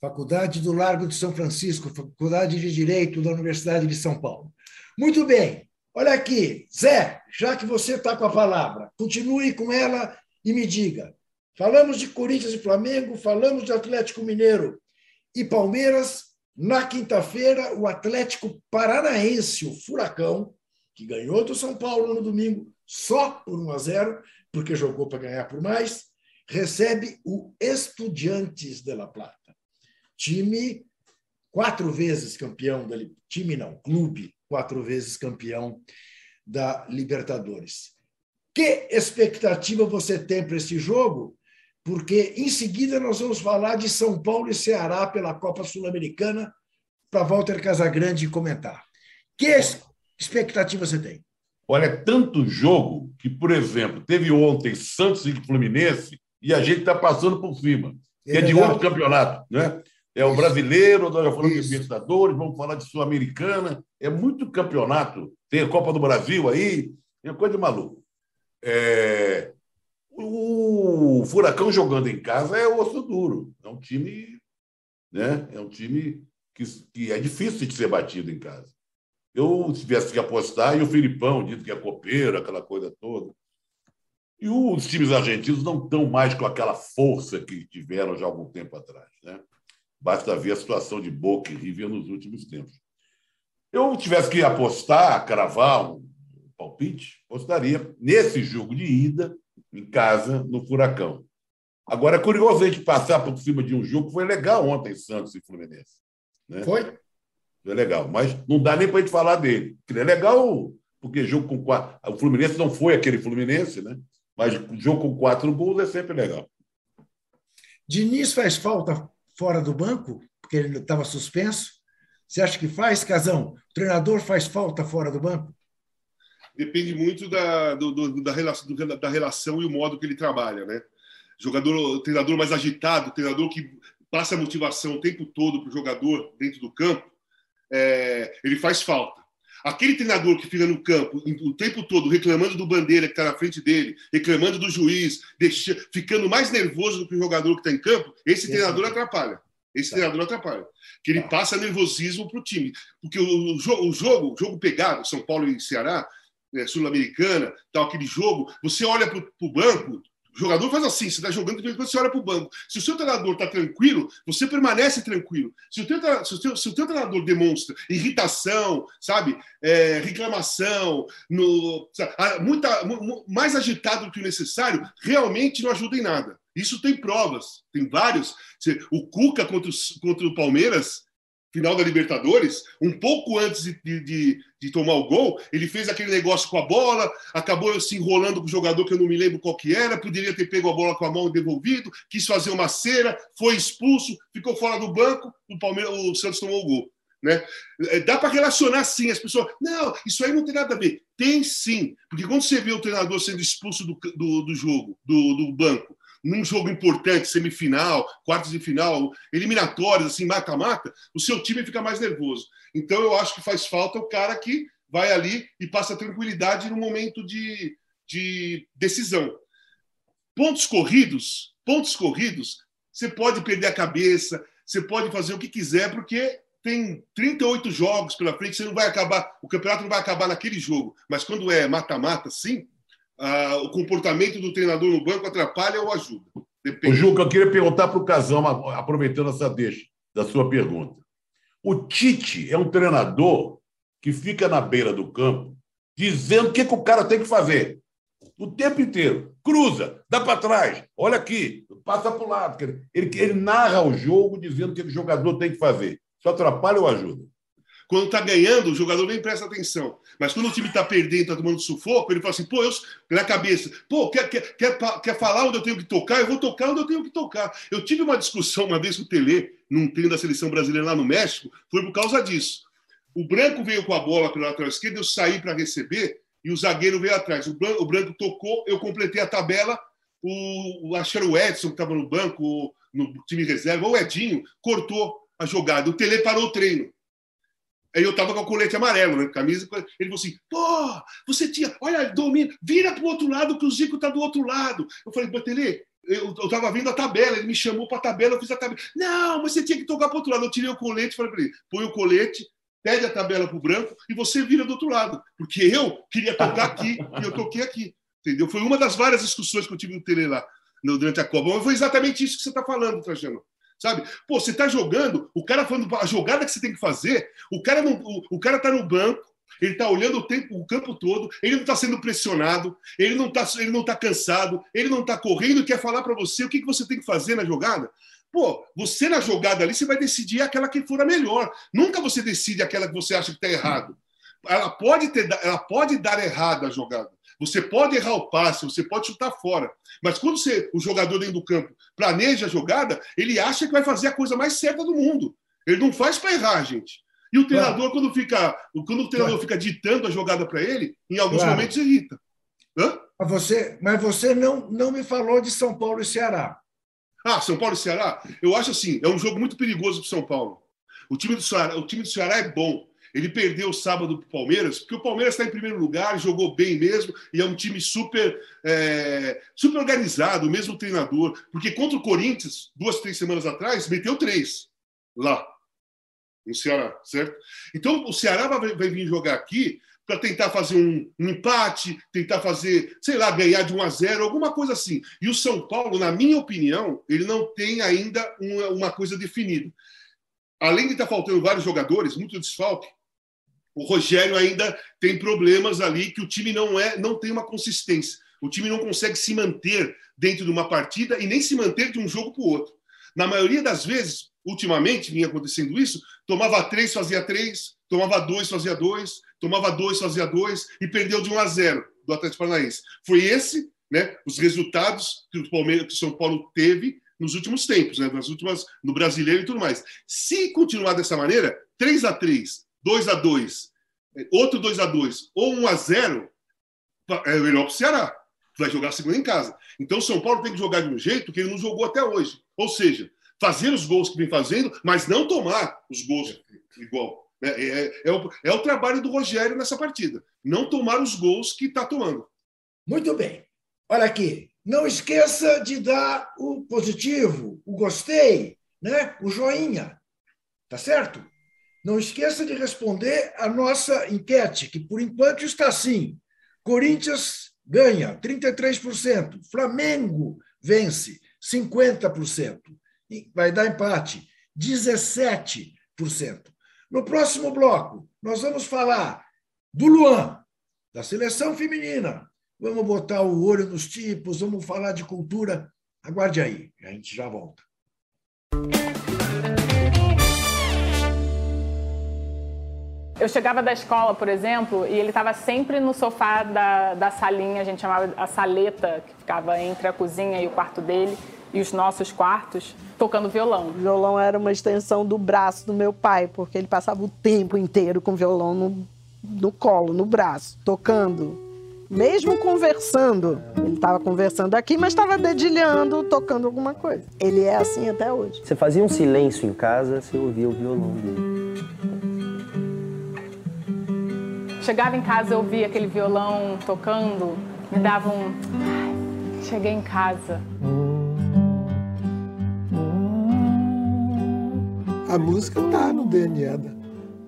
Faculdade do Largo de São Francisco, Faculdade de Direito da Universidade de São Paulo. Muito bem. Olha aqui, Zé, já que você está com a palavra, continue com ela e me diga. Falamos de Corinthians e Flamengo, falamos de Atlético Mineiro e Palmeiras, na quinta-feira, o Atlético Paranaense, o Furacão, que ganhou do São Paulo no domingo só por 1 a 0, porque jogou para ganhar por mais, recebe o Estudiantes de La Plata. Time quatro vezes campeão da time não, clube quatro vezes campeão da Libertadores. Que expectativa você tem para esse jogo? Porque em seguida nós vamos falar de São Paulo e Ceará pela Copa Sul-Americana para Walter Casagrande comentar. Que expectativa você tem? Olha, é tanto jogo que, por exemplo, teve ontem Santos e Fluminense e a gente está passando por cima, é que é, de outro campeonato, né? É o brasileiro, nós já falamos Isso. de Libertadores, vamos falar de Sul-Americana, é muito campeonato. Tem a Copa do Brasil aí, é coisa de maluco. É... Furacão jogando em casa é osso duro. É um time, né? É um time que, que é difícil de ser batido em casa. Eu tivesse que apostar, e o Filipão dito que é copeiro, aquela coisa toda. E os times argentinos não estão mais com aquela força que tiveram já há algum tempo atrás. Né? Basta ver a situação de Boca e River nos últimos tempos. Eu tivesse que apostar, cravar um palpite, apostaria nesse jogo de ida em casa, no Furacão. Agora, é curioso a gente passar por cima de um jogo que foi legal ontem, Santos e Fluminense. Né? Foi? Foi legal, mas não dá nem para a gente falar dele. Que é legal, porque jogo com quatro. O Fluminense não foi aquele Fluminense, né? Mas jogo com quatro gols é sempre legal. Diniz faz falta fora do banco, porque ele estava suspenso. Você acha que faz, Casão? O treinador faz falta fora do banco? Depende muito da, do, do, da, relação, da relação e o modo que ele trabalha, né? jogador, treinador mais agitado, treinador que passa a motivação o tempo todo para o jogador dentro do campo, é, ele faz falta. Aquele treinador que fica no campo o tempo todo reclamando do bandeira que está na frente dele, reclamando do juiz, deixa, ficando mais nervoso do que o jogador que está em campo, esse treinador atrapalha. Esse tá. treinador atrapalha. Que ele tá. passa nervosismo para o time. Porque o, o, o, jogo, o jogo pegado, São Paulo e Ceará, é, Sul-Americana, tal, aquele jogo, você olha para o banco, o jogador faz assim, você está jogando, você olha para o banco. Se o seu treinador está tranquilo, você permanece tranquilo. Se o, teu, se, o teu, se o teu treinador demonstra irritação, sabe, é, reclamação, no, sabe, muita, mais agitado do que o necessário, realmente não ajuda em nada. Isso tem provas, tem vários. O Cuca contra, contra o Palmeiras, final da Libertadores, um pouco antes de, de, de, tomar o gol, ele fez aquele negócio com a bola, acabou se enrolando com o jogador que eu não me lembro qual que era, poderia ter pego a bola com a mão e devolvido, quis fazer uma cera, foi expulso, ficou fora do banco, o, Palmeiras, o Santos tomou o gol. Né? É, dá para relacionar sim as pessoas. Não, isso aí não tem nada a ver. Tem sim, porque quando você vê o treinador sendo expulso do, do, do jogo, do, do banco, num jogo importante, semifinal, quartos de final, eliminatórios, assim, mata-mata, o seu time fica mais nervoso. Então, eu acho que faz falta o cara que vai ali e passa tranquilidade no momento de, de decisão. Pontos corridos, pontos corridos, você pode perder a cabeça, você pode fazer o que quiser, porque tem 38 jogos pela frente, você não vai acabar, o campeonato não vai acabar naquele jogo. Mas quando é mata-mata, sim, ah, o comportamento do treinador no banco atrapalha ou ajuda? Depende. O Juca, eu queria perguntar para o Casão, aproveitando essa deixa da sua pergunta. O Tite é um treinador que fica na beira do campo dizendo o que, que o cara tem que fazer. O tempo inteiro. Cruza, dá para trás, olha aqui, passa para o lado. Ele, ele narra o jogo dizendo o que o jogador tem que fazer. Isso atrapalha ou ajuda? Quando está ganhando, o jogador nem presta atenção. Mas quando o time está perdendo, está tomando sufoco, ele fala assim, pô, eu, na cabeça, pô, quer, quer, quer, quer falar onde eu tenho que tocar? Eu vou tocar onde eu tenho que tocar. Eu tive uma discussão uma vez com o Tele, num treino da seleção brasileira lá no México, foi por causa disso. O branco veio com a bola pela lateral esquerda, eu saí para receber e o zagueiro veio atrás. O branco, o branco tocou, eu completei a tabela. O, acho que o Edson que estava no banco, no time reserva, o Edinho, cortou a jogada. O Tele parou o treino. Aí eu tava com o colete amarelo, né? Camisa. Ele falou assim: pô, você tinha. Olha, domina, vira pro outro lado que o Zico tá do outro lado. Eu falei, Batelê, eu, eu tava vendo a tabela, ele me chamou pra tabela, eu fiz a tabela. Não, mas você tinha que tocar pro outro lado. Eu tirei o colete falei pra ele: põe o colete, pede a tabela pro branco e você vira do outro lado. Porque eu queria tocar aqui e eu toquei aqui. Entendeu? Foi uma das várias discussões que eu tive no Tele lá durante a Copa. Mas foi exatamente isso que você está falando, Trajano sabe? Pô, você tá jogando, o cara falando a jogada que você tem que fazer, o cara não, o, o cara tá no banco, ele tá olhando o tempo, o campo todo, ele não está sendo pressionado, ele não tá, ele não tá cansado, ele não tá correndo quer falar para você o que, que você tem que fazer na jogada. Pô, você na jogada ali, você vai decidir aquela que for a melhor. Nunca você decide aquela que você acha que está errado. Ela pode, ter, ela pode dar errado a jogada. Você pode errar o passe, você pode chutar fora. Mas quando você, o jogador dentro do campo planeja a jogada, ele acha que vai fazer a coisa mais certa do mundo. Ele não faz para errar, gente. E o treinador, claro. quando, fica, quando o treinador claro. fica ditando a jogada para ele, em alguns claro. momentos irrita. Hã? Mas você, mas você não, não me falou de São Paulo e Ceará. Ah, São Paulo e Ceará? Eu acho assim, é um jogo muito perigoso para São Paulo. O time do Ceará, o time do Ceará é bom. Ele perdeu o sábado para o Palmeiras, porque o Palmeiras está em primeiro lugar, jogou bem mesmo, e é um time super, é, super organizado, o mesmo treinador. Porque contra o Corinthians, duas, três semanas atrás, meteu três lá, no Ceará, certo? Então, o Ceará vai, vai vir jogar aqui para tentar fazer um, um, empate, tentar fazer, sei lá, ganhar de 1 a 0, alguma coisa assim. E o São Paulo, na minha opinião, ele não tem ainda uma, uma coisa definida. Além de estar tá faltando vários jogadores, muito desfalque, o Rogério ainda tem problemas ali que o time não é, não tem uma consistência. O time não consegue se manter dentro de uma partida e nem se manter de um jogo para o outro. Na maioria das vezes, ultimamente vinha acontecendo isso, tomava três, fazia três, tomava dois, fazia dois, tomava dois, fazia dois e perdeu de 1 a 0 do Atlético Paranaense. Foi esse, né, os resultados que o Palmeiras, que o São Paulo teve nos últimos tempos, né, nas últimas no Brasileiro e tudo mais. Se continuar dessa maneira, 3 a 3, 2 a 2 outro 2 a 2 ou 1 a 0 é melhor para o Ceará. vai jogar segunda em casa. Então o São Paulo tem que jogar de um jeito que ele não jogou até hoje. Ou seja, fazer os gols que vem fazendo, mas não tomar os gols igual. É, é, é, o, é o trabalho do Rogério nessa partida. Não tomar os gols que está tomando. Muito bem. Olha aqui. Não esqueça de dar o positivo, o gostei, né? o joinha. Tá certo? Não esqueça de responder a nossa enquete, que por enquanto está assim. Corinthians ganha 33%, Flamengo vence 50%, vai dar empate 17%. No próximo bloco, nós vamos falar do Luan, da seleção feminina. Vamos botar o olho nos tipos, vamos falar de cultura. Aguarde aí, a gente já volta. Eu chegava da escola, por exemplo, e ele estava sempre no sofá da, da salinha, a gente chamava a saleta, que ficava entre a cozinha e o quarto dele, e os nossos quartos, tocando violão. O violão era uma extensão do braço do meu pai, porque ele passava o tempo inteiro com o violão no, no colo, no braço, tocando. Mesmo conversando, ele estava conversando aqui, mas estava dedilhando, tocando alguma coisa. Ele é assim até hoje. Você fazia um silêncio em casa, você ouvia o violão dele. Chegava em casa, eu ouvia aquele violão tocando, me dava um. Ai, cheguei em casa. A música está no DNA da,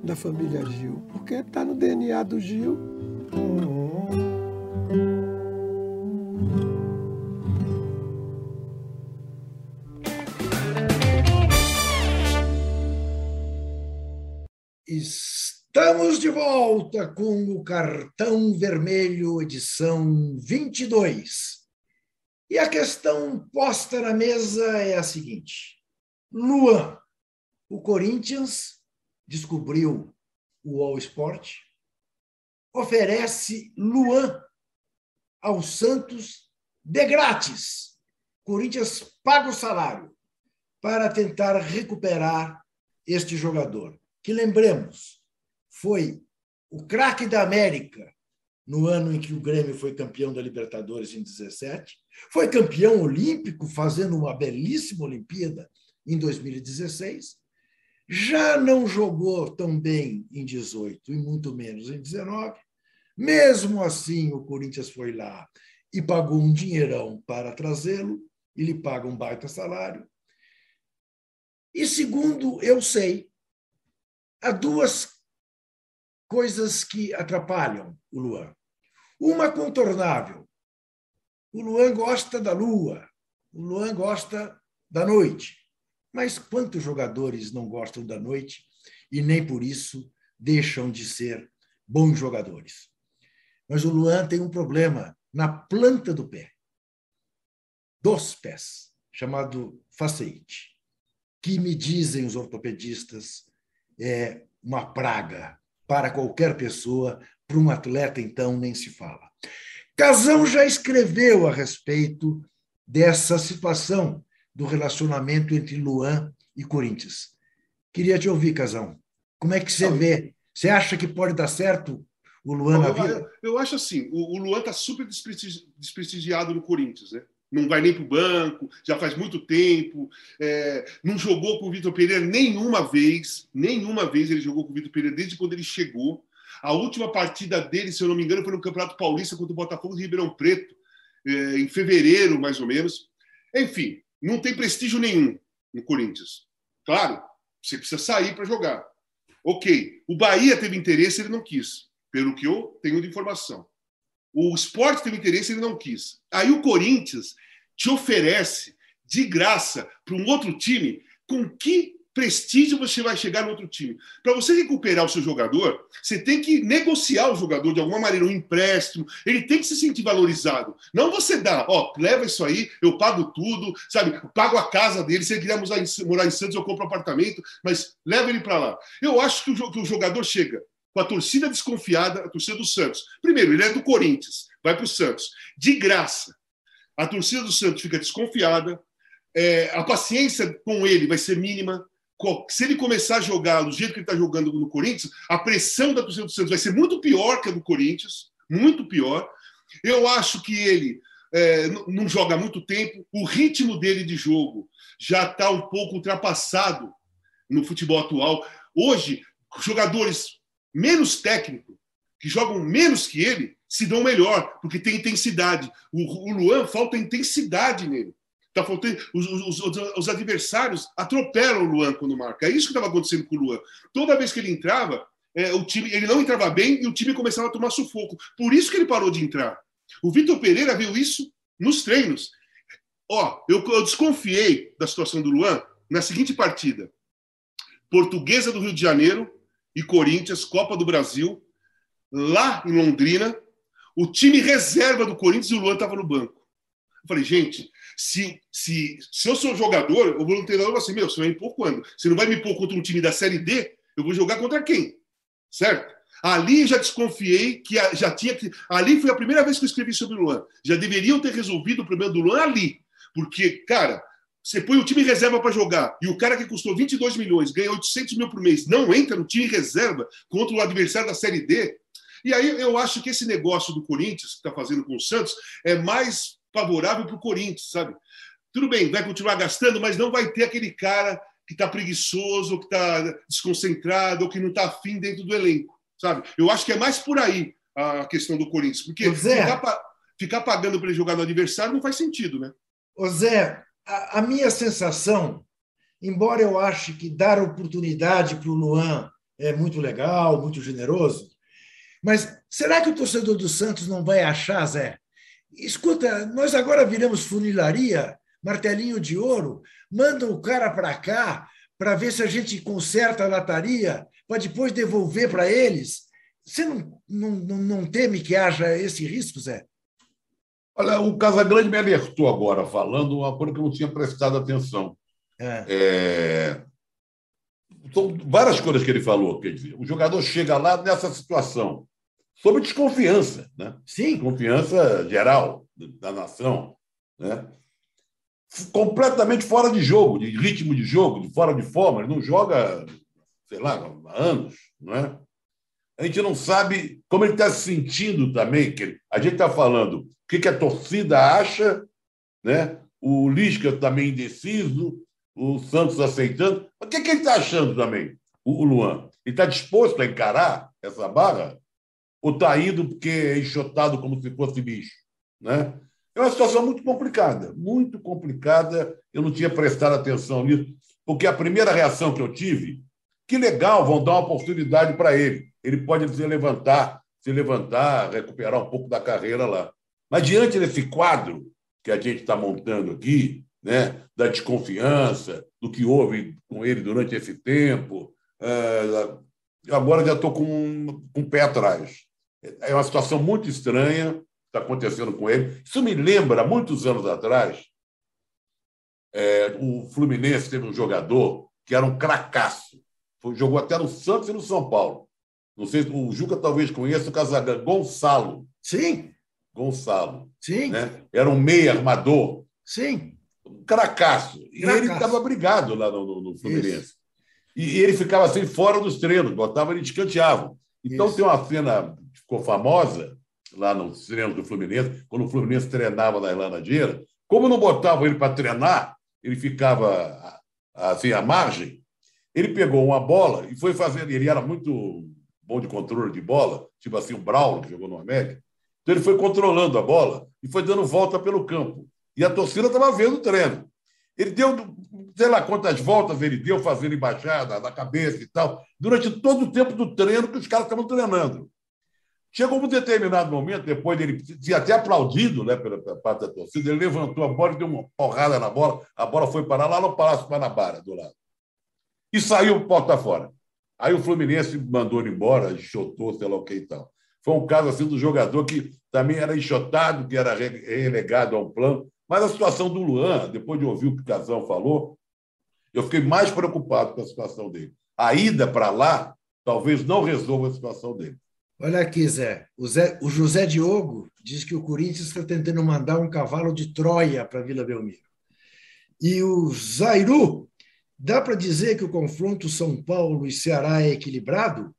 da família Gil, porque está no DNA do Gil. Estamos de volta com o Cartão Vermelho, edição 22. E a questão posta na mesa é a seguinte: Luan, o Corinthians descobriu o All Sport, oferece Luan ao Santos de grátis. Corinthians paga o salário para tentar recuperar este jogador, que lembremos, foi o craque da América no ano em que o Grêmio foi campeão da Libertadores em 17, foi campeão olímpico fazendo uma belíssima Olimpíada em 2016, já não jogou tão bem em 18 e muito menos em 19. Mesmo assim, o Corinthians foi lá e pagou um dinheirão para trazê-lo, e lhe paga um baita salário. E segundo eu sei, há duas coisas que atrapalham o Luan. Uma contornável. O Luan gosta da lua, o Luan gosta da noite. Mas quantos jogadores não gostam da noite e nem por isso deixam de ser bons jogadores? Mas o Luan tem um problema na planta do pé, dos pés, chamado faceite, que me dizem os ortopedistas é uma praga para qualquer pessoa, para um atleta, então, nem se fala. Casão já escreveu a respeito dessa situação do relacionamento entre Luan e Corinthians. Queria te ouvir, Casão. Como é que você vê? Você acha que pode dar certo o Luan na vida? Eu, acho assim, o, Luan está super desprestigiado no Corinthians, né? Não vai nem para o banco, já faz muito tempo, é, não jogou com o Vitor Pereira nenhuma vez, nenhuma vez ele jogou com o Vitor Pereira desde quando ele chegou. A última partida dele, se eu não me engano, foi no Campeonato Paulista contra o Botafogo de Ribeirão Preto, é, em fevereiro, mais ou menos. Enfim, não tem prestígio nenhum no Corinthians. Claro, você precisa sair para jogar. Ok, o Bahia teve interesse, ele não quis, pelo que eu tenho de informação. O esporte teve interesse, ele não quis. Aí o Corinthians te oferece de graça para um outro time com que prestígio você vai chegar no outro time. Para você recuperar o seu jogador, você tem que negociar o jogador de alguma maneira, um empréstimo, ele tem que se sentir valorizado. Não você dá, ó, leva isso aí, eu pago tudo, sabe? Pago a casa dele, se ele quiser morar em Santos, eu compro apartamento, mas leva ele para lá. Eu acho que o jogador chega com a torcida desconfiada, a torcida do Santos. Primeiro, ele é do Corinthians, vai para o Santos. De graça. A torcida do Santos fica desconfiada, é, a paciência com ele vai ser mínima. Se ele começar a jogar do jeito que ele está jogando no Corinthians, a pressão da torcida do Santos vai ser muito pior que a do Corinthians, muito pior. Eu acho que ele é, não joga há muito tempo, o ritmo dele de jogo já está um pouco ultrapassado no futebol atual. Hoje, jogadores menos técnicos, que jogam menos que ele, se dão melhor, porque tem intensidade. O, o Luan falta intensidade nele. Tá faltando, os, os, os, adversários atropelam o Luan quando marca. É isso que estava acontecendo com o Luan. Toda vez que ele entrava, é, o time, ele não entrava bem e o time começava a tomar sufoco. Por isso que ele parou de entrar. O Vitor Pereira viu isso nos treinos. Ó, eu, eu desconfiei da situação do Luan na seguinte partida: Portuguesa do Rio de Janeiro e Corinthians, Copa do Brasil, lá em Londrina. O time reserva do Corinthians e o Luan estava no banco. Eu falei, gente, se, se, se eu sou jogador, eu vou no treinador e assim, meu, você vai me pôr quando? Você não vai me pôr contra um time da Série D? Eu vou jogar contra quem? Certo? Ali já desconfiei que já tinha que. Ali foi a primeira vez que eu escrevi sobre o Luan. Já deveriam ter resolvido o problema do Luan ali. Porque, cara, você põe o time reserva para jogar e o cara que custou 22 milhões ganha 800 mil por mês não entra no time reserva contra o adversário da Série D. E aí eu acho que esse negócio do Corinthians, que está fazendo com o Santos, é mais favorável para o Corinthians, sabe? Tudo bem, vai continuar gastando, mas não vai ter aquele cara que está preguiçoso, que está desconcentrado, ou que não está afim dentro do elenco, sabe? Eu acho que é mais por aí a questão do Corinthians, porque ficar, ficar, pagando para ele jogar no adversário não faz sentido, né? Ô Zé, a, a minha sensação, embora eu ache que dar oportunidade para o Luan é muito legal, muito generoso, mas será que o torcedor do Santos não vai achar, Zé? Escuta, nós agora viramos funilaria, martelinho de ouro, manda o cara para cá para ver se a gente conserta a lataria, para depois devolver para eles. Você não, não, não teme que haja esse risco, Zé? Olha, o Casagrande me alertou agora, falando uma coisa que eu não tinha prestado atenção. É. É... São várias coisas que ele falou. Quer dizer, o jogador chega lá nessa situação sob desconfiança, né? Sim. Confiança geral da nação, né? Completamente fora de jogo, de ritmo de jogo, de fora de forma. Ele não joga, sei lá, há anos, não é? A gente não sabe como ele está se sentindo também. Que a gente está falando o que, que a torcida acha, né? O Lisca também indeciso, o Santos aceitando. O que, que ele está achando também, o Luan? Ele está disposto a encarar essa barra? ou está indo porque é enxotado como se fosse bicho. Né? É uma situação muito complicada, muito complicada. Eu não tinha prestado atenção nisso, porque a primeira reação que eu tive, que legal, vão dar uma oportunidade para ele. Ele pode se levantar, se levantar, recuperar um pouco da carreira lá. Mas diante desse quadro que a gente está montando aqui, né, da desconfiança, do que houve com ele durante esse tempo, é, agora já estou com, com o pé atrás. É uma situação muito estranha que está acontecendo com ele. Isso me lembra, muitos anos atrás, é, o Fluminense teve um jogador que era um cracaço. Jogou até no Santos e no São Paulo. Não sei, o Juca talvez conheça o Casagrande. Gonçalo. Sim. Gonçalo. Sim. Né? Era um meia armador. Sim. Um cracaço. E cracaço. ele estava brigado lá no, no, no Fluminense. E, e, ele ficava assim fora dos treinos, botava ele escanteavam. Então Isso. tem uma cena ficou famosa lá no treino do Fluminense, quando o Fluminense treinava na Irlandadeira, como não botavam ele para treinar, ele ficava assim à margem, ele pegou uma bola e foi fazendo, ele era muito bom de controle de bola, tipo assim o Braulio, que jogou no América, então ele foi controlando a bola e foi dando volta pelo campo. E a torcida estava vendo o treino. Ele deu, sei lá quantas voltas ele deu, fazendo embaixada na cabeça e tal, durante todo o tempo do treino que os caras estavam treinando. Chegou um determinado momento, depois dele ser até aplaudido né, pela, pela parte da torcida, ele levantou a bola e deu uma porrada na bola, a bola foi parar lá no Palácio Guanabara, do lado. E saiu porta fora. Aí o Fluminense mandou ele embora, enxotou, sei lá o que e tal. Foi um caso assim do jogador que também era enxotado, que era relegado a um plano. Mas a situação do Luan, depois de ouvir o que o Casão falou, eu fiquei mais preocupado com a situação dele. A ida para lá talvez não resolva a situação dele. Olha aqui, Zé. O, Zé. o José Diogo diz que o Corinthians está tentando mandar um cavalo de Troia para Vila Belmiro. E o Zairu, dá para dizer que o confronto São Paulo e Ceará é equilibrado?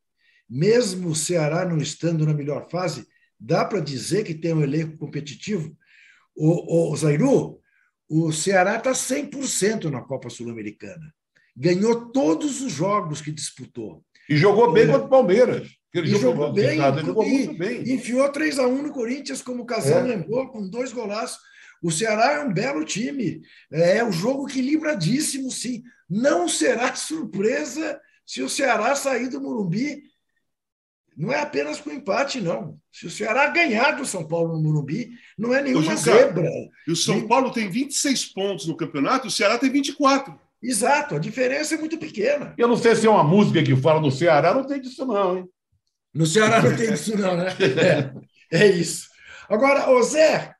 Mesmo o Ceará não estando na melhor fase, dá para dizer que tem um elenco competitivo? O, o Zairu, o Ceará está 100% na Copa Sul-Americana. Ganhou todos os jogos que disputou. E jogou bem é. contra o Palmeiras. Ele jogou, jogou bem, ele jogou muito bem. Enfiou 3 a 1 no Corinthians, como o Casal é. lembrou, com dois golaços. O Ceará é um belo time. É um jogo equilibradíssimo, sim. Não será *laughs* surpresa se o Ceará sair do Morumbi. Não é apenas com empate, não. Se o Ceará ganhar do São Paulo no Morumbi, não é nenhuma zebra. E o São Paulo tem 26 pontos no campeonato, o Ceará tem 24. Exato, a diferença é muito pequena. Eu não sei se é uma música que fala no Ceará, não tem disso, não, hein? No Ceará não tem disso, não, né? *laughs* É, é isso. Agora, ô Zé,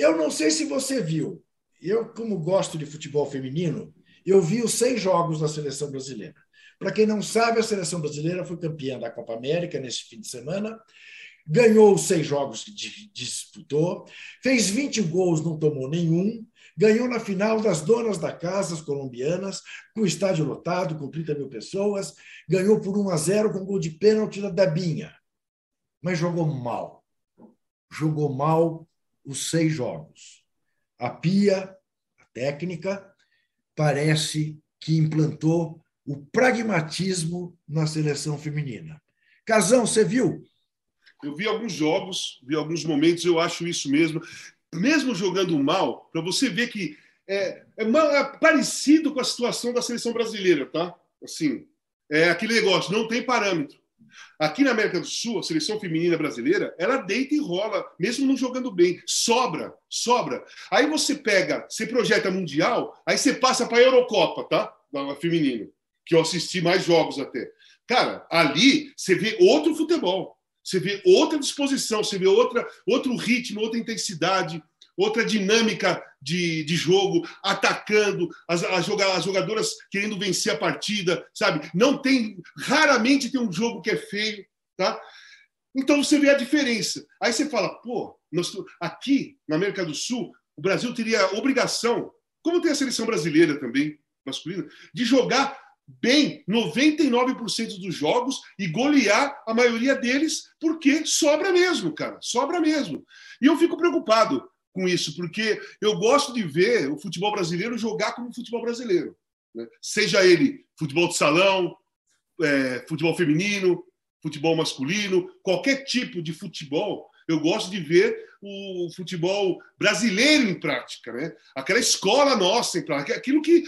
eu não sei se você viu. Eu, como gosto de futebol feminino, eu vi os seis jogos da seleção brasileira. Para quem não sabe, a seleção brasileira foi campeã da Copa América nesse fim de semana, ganhou os seis jogos que disputou, fez 20 gols, não tomou nenhum, ganhou na final das donas da casa, as colombianas, com o estádio lotado, com 30 mil pessoas, ganhou por 1 a 0 com gol de pênalti da Debinha. Mas jogou mal. Jogou mal os seis jogos. A Pia, a técnica, parece que implantou o pragmatismo na seleção feminina. Casão, você viu? Eu vi alguns jogos, vi alguns momentos, eu acho isso mesmo mesmo jogando mal, para você ver que é, é, é, parecido com a situação da seleção brasileira, tá? Assim, é aquele negócio, não tem parâmetro. Aqui na América do Sul, a seleção feminina brasileira, ela deita e rola, mesmo não jogando bem. Sobra, sobra. Aí você pega, você projeta Mundial, aí você passa para a Eurocopa, tá? Da feminina, que eu assisti mais jogos até. Cara, ali você vê outro futebol. Você vê outra disposição, você vê outra, outro ritmo, outra intensidade, outra dinâmica de, de jogo, atacando, as, as, jogadoras querendo vencer a partida, sabe? Não tem, raramente tem um jogo que é feio, tá? Então você vê a diferença. Aí você fala, pô, nós, aqui na América do Sul, o Brasil teria obrigação, como tem a seleção brasileira também, masculina, de jogar bem 99% dos jogos e golear a maioria deles, porque sobra mesmo, cara, sobra mesmo. E eu fico preocupado com isso, porque eu gosto de ver o futebol brasileiro jogar como futebol brasileiro. Né? Seja ele futebol de salão, é, futebol feminino, futebol masculino, qualquer tipo de futebol, eu gosto de ver o futebol brasileiro em prática, né? Aquela escola nossa em prática, aquilo que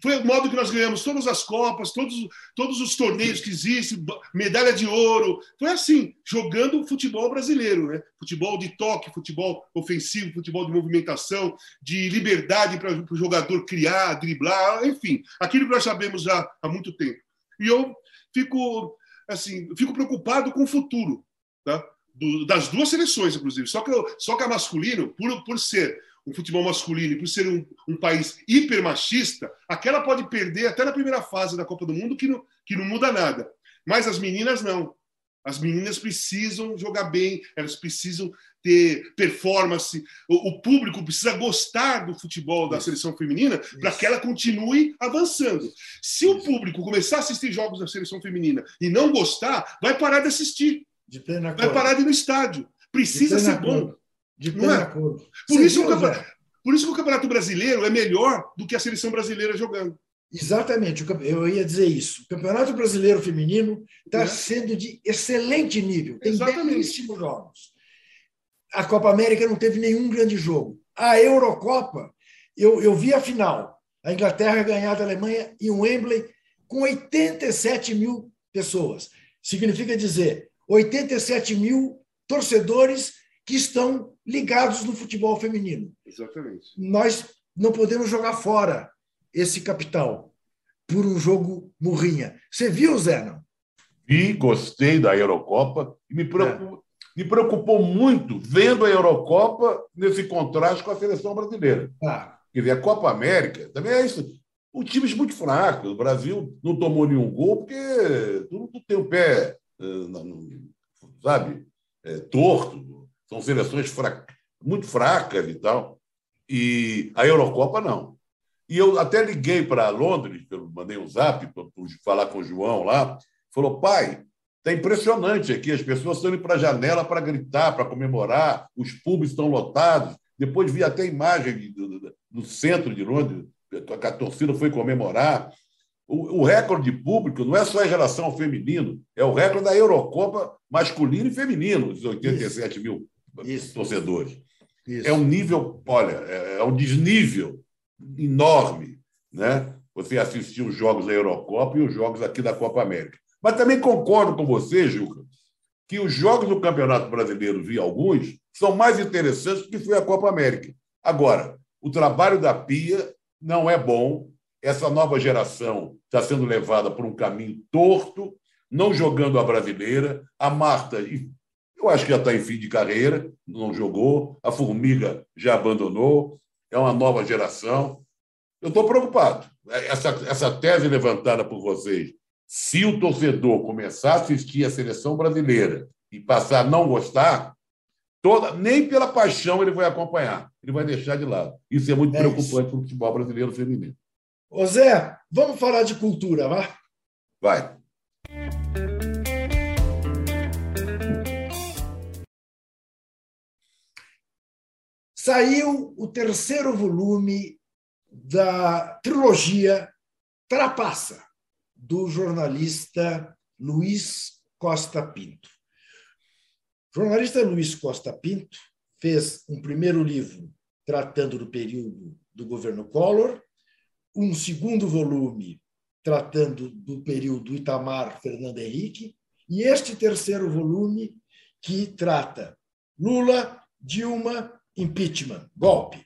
foi o modo que nós ganhamos todas as Copas, todos, todos os torneios que existem, medalha de ouro. Foi assim, jogando futebol brasileiro, né? Futebol de toque, futebol ofensivo, futebol de movimentação, de liberdade para o jogador criar, driblar, enfim, aquilo que nós sabemos já há muito tempo. E eu fico assim, fico preocupado com o futuro, tá? Do, das duas seleções, inclusive. Só que, eu, só que a masculino, por, por ser um futebol masculino e por ser um, um país hipermachista, aquela pode perder até na primeira fase da Copa do Mundo, que não, que não muda nada. Mas as meninas não. As meninas precisam jogar bem, elas precisam ter performance, o, o público precisa gostar do futebol da Isso. seleção feminina para que ela continue avançando. Se Isso. o público começar a assistir jogos da seleção feminina e não gostar, vai parar de assistir. De vai parar de ir no estádio. Precisa ser bom. De pleno é? acordo. Por isso, viu, por isso que o Campeonato Brasileiro é melhor do que a seleção brasileira jogando. Exatamente, eu ia dizer isso. O Campeonato Brasileiro Feminino está é. sendo de excelente nível. Tem belíssimos jogos. A Copa América não teve nenhum grande jogo. A Eurocopa, eu, eu vi a final. A Inglaterra ganhar da Alemanha em Wembley com 87 mil pessoas. Significa dizer 87 mil torcedores que estão ligados no futebol feminino. Exatamente. Nós não podemos jogar fora esse capital por um jogo murrinha. Você viu, Zé? Não? Vi, gostei da Eurocopa e me preocupou, é. me preocupou muito vendo a Eurocopa nesse contraste com a seleção brasileira. Ah. Quer dizer, a Copa América também é isso. O time é muito fraco. O Brasil não tomou nenhum gol porque tudo tem o pé, eh, sabe, é, torto. São seleções fra... muito fracas e tal. E a Eurocopa, não. E eu até liguei para Londres, mandei um zap para falar com o João lá. Falou, pai, Está impressionante aqui, as pessoas estão indo para a janela para gritar, para comemorar, os públicos estão lotados. Depois vi até imagem do, do, do centro de Londres, que a torcida foi comemorar. O, o, recorde de público não é só em relação ao feminino, é o recorde da Eurocopa masculino e feminino, os 87 Isso. mil Isso. torcedores. Isso. É um nível, olha, é, é um desnível enorme, né? Você assistir os jogos da Eurocopa e os jogos aqui da Copa América. Mas também concordo com você, Juca, que os jogos do Campeonato Brasileiro, vi alguns, são mais interessantes do que foi a Copa América. Agora, o trabalho da Pia não é bom. Essa nova geração está sendo levada por um caminho torto, não jogando a brasileira. A Marta, eu acho que já está em fim de carreira, não jogou. A Formiga já abandonou. É uma nova geração. Eu estou preocupado. Essa, essa tese levantada por vocês, se o torcedor começar a assistir a seleção brasileira e passar a não gostar, toda, nem pela paixão ele vai acompanhar, ele vai deixar de lado. Isso é muito é preocupante para o futebol brasileiro feminino. Ô Zé, vamos falar de cultura, vá? Vai. Saiu o terceiro volume da trilogia Trapaça do jornalista Luiz Costa Pinto. O jornalista Luiz Costa Pinto fez um primeiro livro tratando do período do governo Collor, um segundo volume tratando do período Itamar Fernando Henrique, e este terceiro volume que trata Lula, Dilma, impeachment, golpe.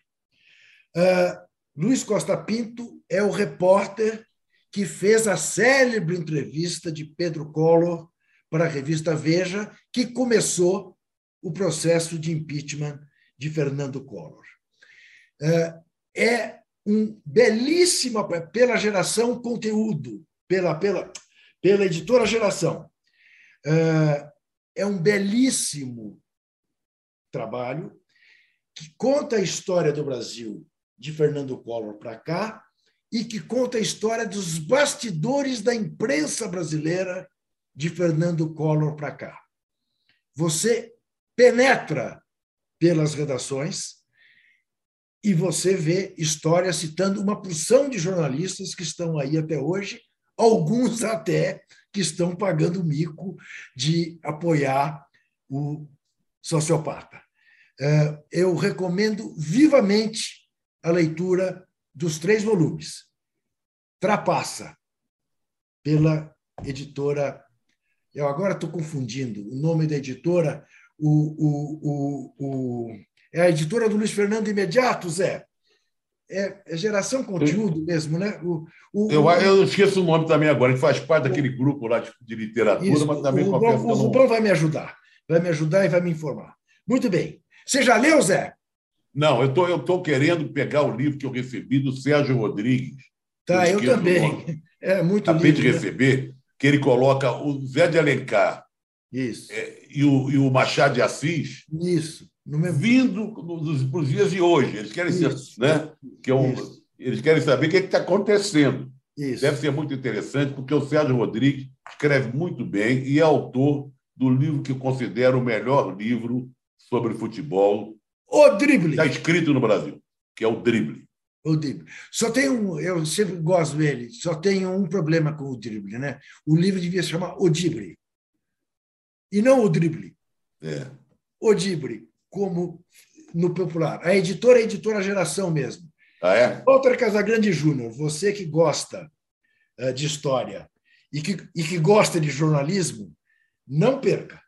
Uh, Luiz Costa Pinto é o repórter que fez a célebre entrevista de Pedro Collor para a revista Veja, que começou o processo de impeachment de Fernando Collor. É, é um belíssimo, pela geração conteúdo, pela, pela, pela editora Geração, é, é um belíssimo trabalho que conta a história do Brasil de Fernando Collor para cá e que conta a história dos bastidores da imprensa brasileira de Fernando Collor para cá. Você penetra pelas redações e você vê histórias citando uma porção de jornalistas que estão aí até hoje, alguns até que estão pagando mico de apoiar o sociopata. É, eu recomendo vivamente a leitura dos três volumes. Trapaça, pela editora. Eu agora estou confundindo o nome da editora. O, o, o, o, é a editora do Luiz Fernando Imediato, Zé. É, é geração conteúdo mesmo, né? O, o, eu, eu esqueço o nome também agora, ele faz parte daquele grupo lá de, de literatura, isso, mas também o, o, o Rubão vai me ajudar, vai me ajudar e vai me informar. Muito bem. Você já leu, Zé? Não, eu tô, estou tô querendo pegar o livro que eu recebi do Sérgio Rodrigues. Tá, eu, também. *laughs* É muito Acabei de né? receber, que ele coloca o Zé de Alencar Isso. É, e, o, e o Machado de Assis Isso. vindo para os dias de hoje. Eles querem, ser, né? que é um, eles querem saber o que é está acontecendo. Isso. Deve ser muito interessante, porque o Sérgio Rodrigues escreve muito bem e é autor do livro que eu considero o melhor livro sobre futebol o drible. Está escrito no Brasil, que é o drible. O drible. Só tem um, eu sempre gosto dele, só tem um problema com o drible, né? O livro devia se chamar O Drible. E não o drible. É. O drible, como no popular. A editora é a editora Geração mesmo. Ah, é? Walter Casagrande Júnior, você que gosta uh, de história e que, e que gosta de jornalismo, não perca.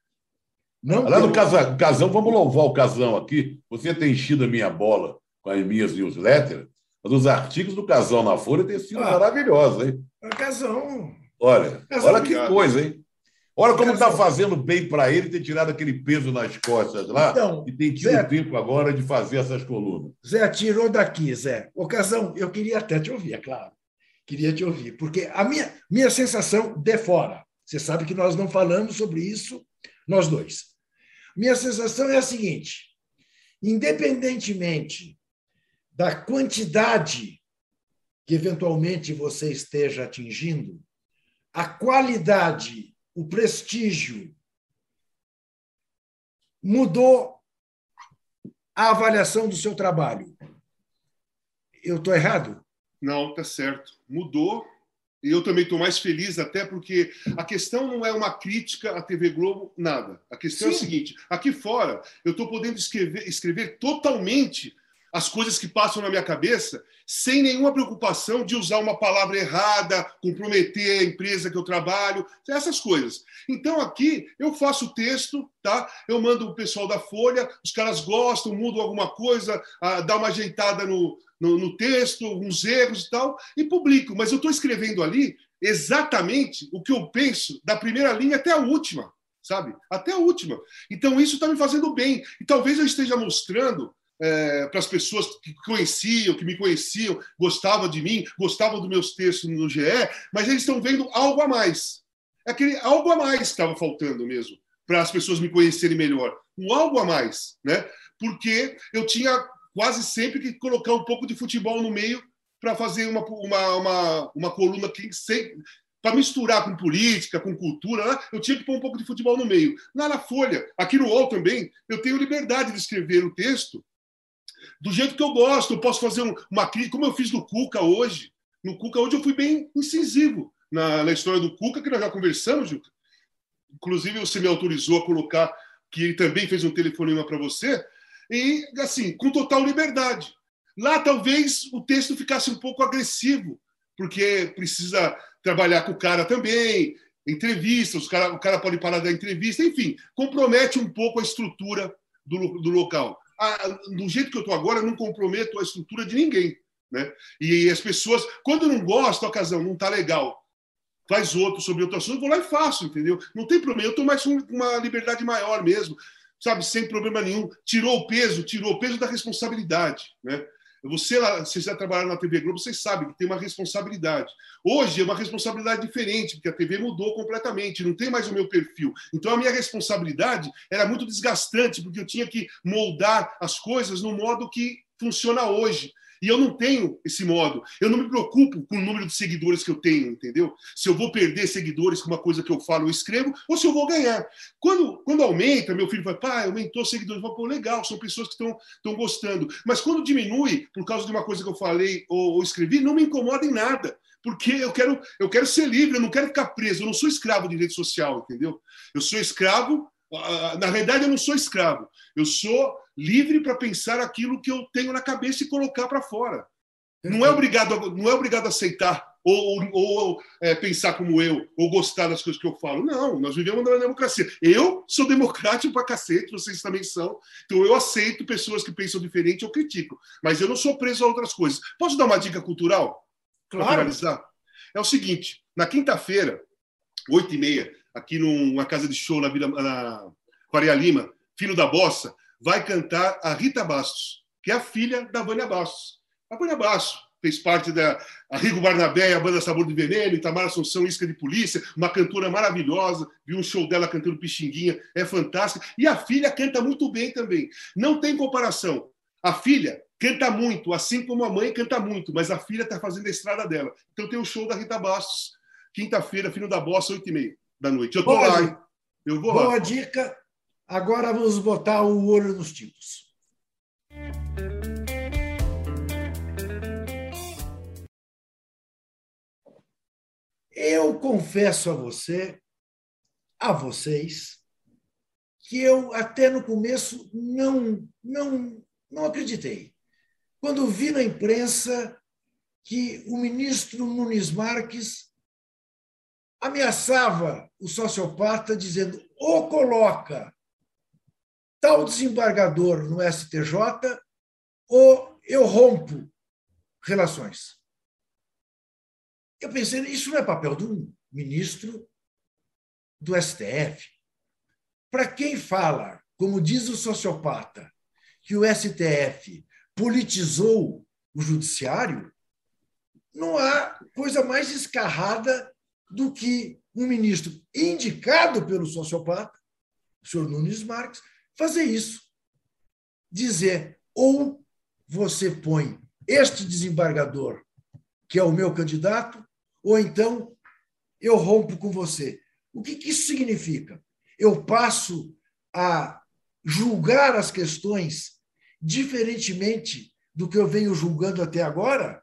Não Lá no casa, Casão, vamos louvar o Casão aqui. Você tem enchido a minha bola com as minhas newsletters, mas os artigos do Casão na Folha têm sido ah, maravilhosos, hein? Casão. Olha, Casão, olha que obrigado. coisa, hein? Olha como está fazendo bem para ele ter tirado aquele peso nas costas lá então, e tem tido Zé, tempo agora de fazer essas colunas. Zé, tirou daqui, Zé. Ô, Casão, eu queria até te ouvir, é claro. Queria te ouvir, porque a minha, minha sensação de fora, você sabe que nós não falamos sobre isso nós dois. Minha sensação é a seguinte: independentemente da quantidade que eventualmente você esteja atingindo, a qualidade, o prestígio mudou a avaliação do seu trabalho. Eu estou errado? Não, tá certo. Mudou. E eu também estou mais feliz, até porque a questão não é uma crítica à TV Globo, nada. A questão Sim. é a seguinte: aqui fora, eu estou podendo escrever, escrever totalmente as coisas que passam na minha cabeça sem nenhuma preocupação de usar uma palavra errada, comprometer a empresa que eu trabalho, essas coisas. Então aqui eu faço o texto, tá? Eu mando o pessoal da Folha, os caras gostam, mudam alguma coisa, ah, dá uma ajeitada no, no, no texto, uns erros e tal, e publico. Mas eu estou escrevendo ali exatamente o que eu penso da primeira linha até a última, sabe? Até a última. Então isso está me fazendo bem. E talvez eu esteja mostrando é, para as pessoas que conheciam, que me conheciam, gostavam de mim, gostavam dos meus textos no GE, mas eles estão vendo algo a mais. É aquele algo a mais que estava faltando mesmo, para as pessoas me conhecerem melhor. Um algo a mais, né? Porque eu tinha quase sempre que colocar um pouco de futebol no meio para fazer uma, uma, uma, uma coluna que para misturar com política, com cultura, né? eu tinha que pôr um pouco de futebol no meio. Lá na Folha, aqui no UOL também, eu tenho liberdade de escrever o texto do jeito que eu gosto. Eu posso fazer uma crítica, como eu fiz no Cuca hoje. No Cuca hoje eu fui bem incisivo na, na história do Cuca, que nós já conversamos, Juca. Inclusive, você me autorizou a colocar que ele também fez um telefonema para você, e assim, com total liberdade. Lá talvez o texto ficasse um pouco agressivo, porque precisa trabalhar com o cara também, entrevistas, o cara, o cara pode parar da entrevista, enfim, compromete um pouco a estrutura do, do local a, do jeito que eu estou agora, eu não comprometo a estrutura de ninguém. Né? E as pessoas, quando não gostam, ocasião não está legal, faz outro sobre outro assunto, vou lá e faço, entendeu? Não tem problema, eu estou mais com uma liberdade maior mesmo, sabe, sem problema nenhum. Tirou o peso, tirou o peso da responsabilidade, né? Você, você já trabalhar na TV Globo, vocês sabem que tem uma responsabilidade. Hoje é uma responsabilidade diferente, porque a TV mudou completamente, não tem mais o meu perfil. Então a minha responsabilidade era muito desgastante, porque eu tinha que moldar as coisas no modo que funciona hoje. E eu não tenho esse modo. Eu não me preocupo com o número de seguidores que eu tenho, entendeu? Se eu vou perder seguidores com uma coisa que eu falo ou escrevo, ou se eu vou ganhar. Quando, quando aumenta, meu filho fala, pai, aumentou seguidores. Eu falo, pô, legal, são pessoas que estão gostando. Mas quando diminui, por causa de uma coisa que eu falei ou, ou escrevi, não me incomoda em nada porque eu quero, eu quero ser livre, eu não quero ficar preso, eu não sou escravo de rede social, entendeu? Eu sou escravo, ah, na realidade eu não sou escravo, eu sou livre para pensar aquilo que eu tenho na cabeça e colocar para fora. Não é obrigado, a, não é obrigado a aceitar ou, ou, ou é, pensar como eu, ou gostar das coisas que eu falo. Não, nós vivemos numa democracia. Eu sou democrático para cacete, vocês também são. Então eu aceito pessoas que pensam diferente, eu critico. Mas eu não sou preso a outras coisas. Posso dar uma dica cultural? Claro. É o seguinte: na quinta-feira, oito e meia, aqui numa casa de show na, Vila, na Faria Lima, Filho da Bossa, vai cantar a Rita Bastos, que é a filha da Vânia Bastos. A Vânia Bastos fez parte da Rigo Barnabé, a banda Sabor de Veneno, Itamar Assunção, Isca de Polícia, uma cantora maravilhosa, vi um show dela cantando Pixinguinha, é fantástica. E a filha canta muito bem também. Não tem comparação. A filha canta muito, assim como a mãe canta muito, mas a filha está fazendo a estrada dela. Então tem o show da Rita Bastos, quinta-feira, Filho da Bossa, oito e meia da noite. Eu tô Boa lá, hein? Eu vou Boa lá. Boa dica. Agora vamos botar o olho nos tipos. Eu confesso a você, a vocês, que eu até no começo não não não acreditei. Quando vi na imprensa que o ministro Nunes Marques ameaçava o sociopata dizendo: ou coloca tal desembargador no STJ ou eu rompo relações. Eu pensei, isso não é papel um ministro do STF. Para quem fala, como diz o sociopata, que o STF politizou o judiciário, não há coisa mais escarrada do que um ministro indicado pelo sociopata, o senhor Nunes Marques, fazer isso. Dizer, ou você põe este desembargador, que é o meu candidato, ou então eu rompo com você. O que, que isso significa? Eu passo a julgar as questões diferentemente do que eu venho julgando até agora,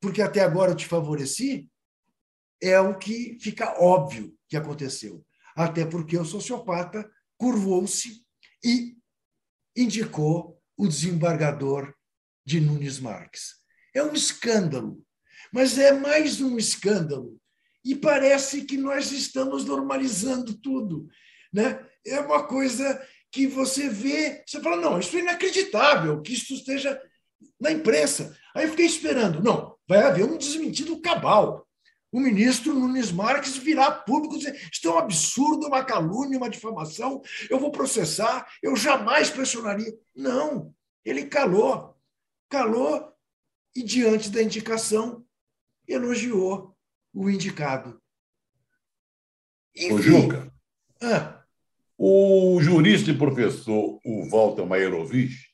porque até agora eu te favoreci, é o que fica óbvio que aconteceu. Até porque o sociopata curvou-se e indicou o desembargador de Nunes Marques. É um escândalo, mas é mais um escândalo. E parece que nós estamos normalizando tudo. Né? É uma coisa que você vê, você fala, não, isso é inacreditável que isso esteja na imprensa. Aí eu fiquei esperando, não, vai haver um desmentido cabal. O ministro Nunes Marques virá público e dizer: isto é um absurdo, uma calúnia, uma difamação, eu vou processar, eu jamais pressionaria. Não, ele calou. Calou e, diante da indicação, elogiou o indicado. Enfim, Ô, Juca, ah, o jurista e professor o Walter Maierovich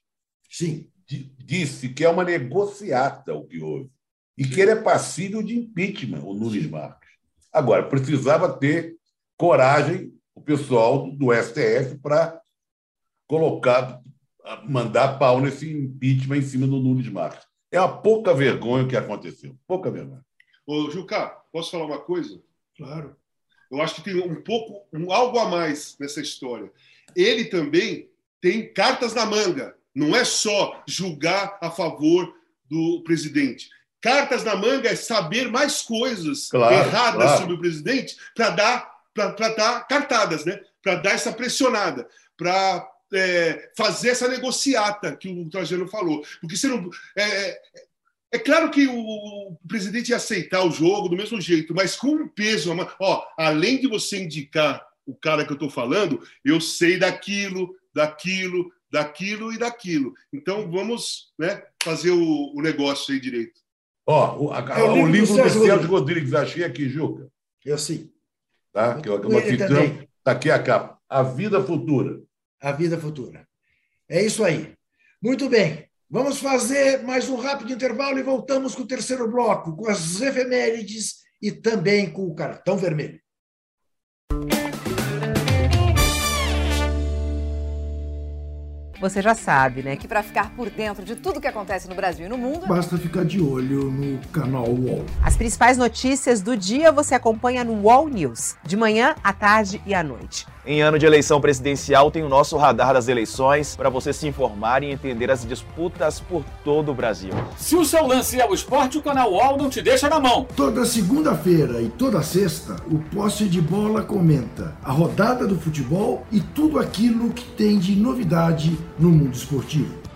sim. disse que é uma negociata o que houve e que ele é passível de impeachment, o Nunes Marques. Agora, precisava ter coragem o pessoal do STF para colocar, mandar pau nesse impeachment em cima do Nunes Marques. É uma pouca vergonha o que aconteceu. Pouca vergonha. Ô, Juca, posso falar uma coisa? Claro. Eu acho que tem um pouco, um, algo a mais nessa história. Ele também tem cartas na manga. Não é só julgar a favor do presidente. Cartas na manga é saber mais coisas Claro, erradas claro. sobre o presidente para dar, para dar cartadas, né? para dar essa pressionada, para é, fazer essa negociata que o Trajano falou. Porque você não. É, é claro que o presidente ia aceitar o jogo do mesmo jeito, mas com um peso. Ó, além de você indicar o cara que eu estou falando, eu sei daquilo, daquilo, daquilo e daquilo. Então vamos né, fazer o, o negócio aí direito. Ó, o, a- É o o livro do livro do Sérgio Sérgio Rodrigues, achei aqui, Juca. Eu sim. Tá? Que é ele ficção. também. Está aqui a capa. A Vida Futura. A vida futura. É isso aí. Muito bem. Vamos fazer mais um rápido intervalo e voltamos com o terceiro bloco, com as efemérides e também com o cartão vermelho. Você já sabe, né? Que para ficar por dentro de tudo que acontece no Brasil e no mundo, Basta ficar de olho no canal UOL. As principais notícias do dia você acompanha no Wall News, de manhã, à tarde e à noite. Em ano de eleição presidencial, tem o nosso radar das eleições para você se informar e entender as disputas por todo o Brasil. Se o seu lance é o esporte, o canal UOL não te deixa na mão. Toda segunda-feira e toda sexta, o Posse de Bola comenta a rodada do futebol e tudo aquilo que tem de novidade no mundo esportivo.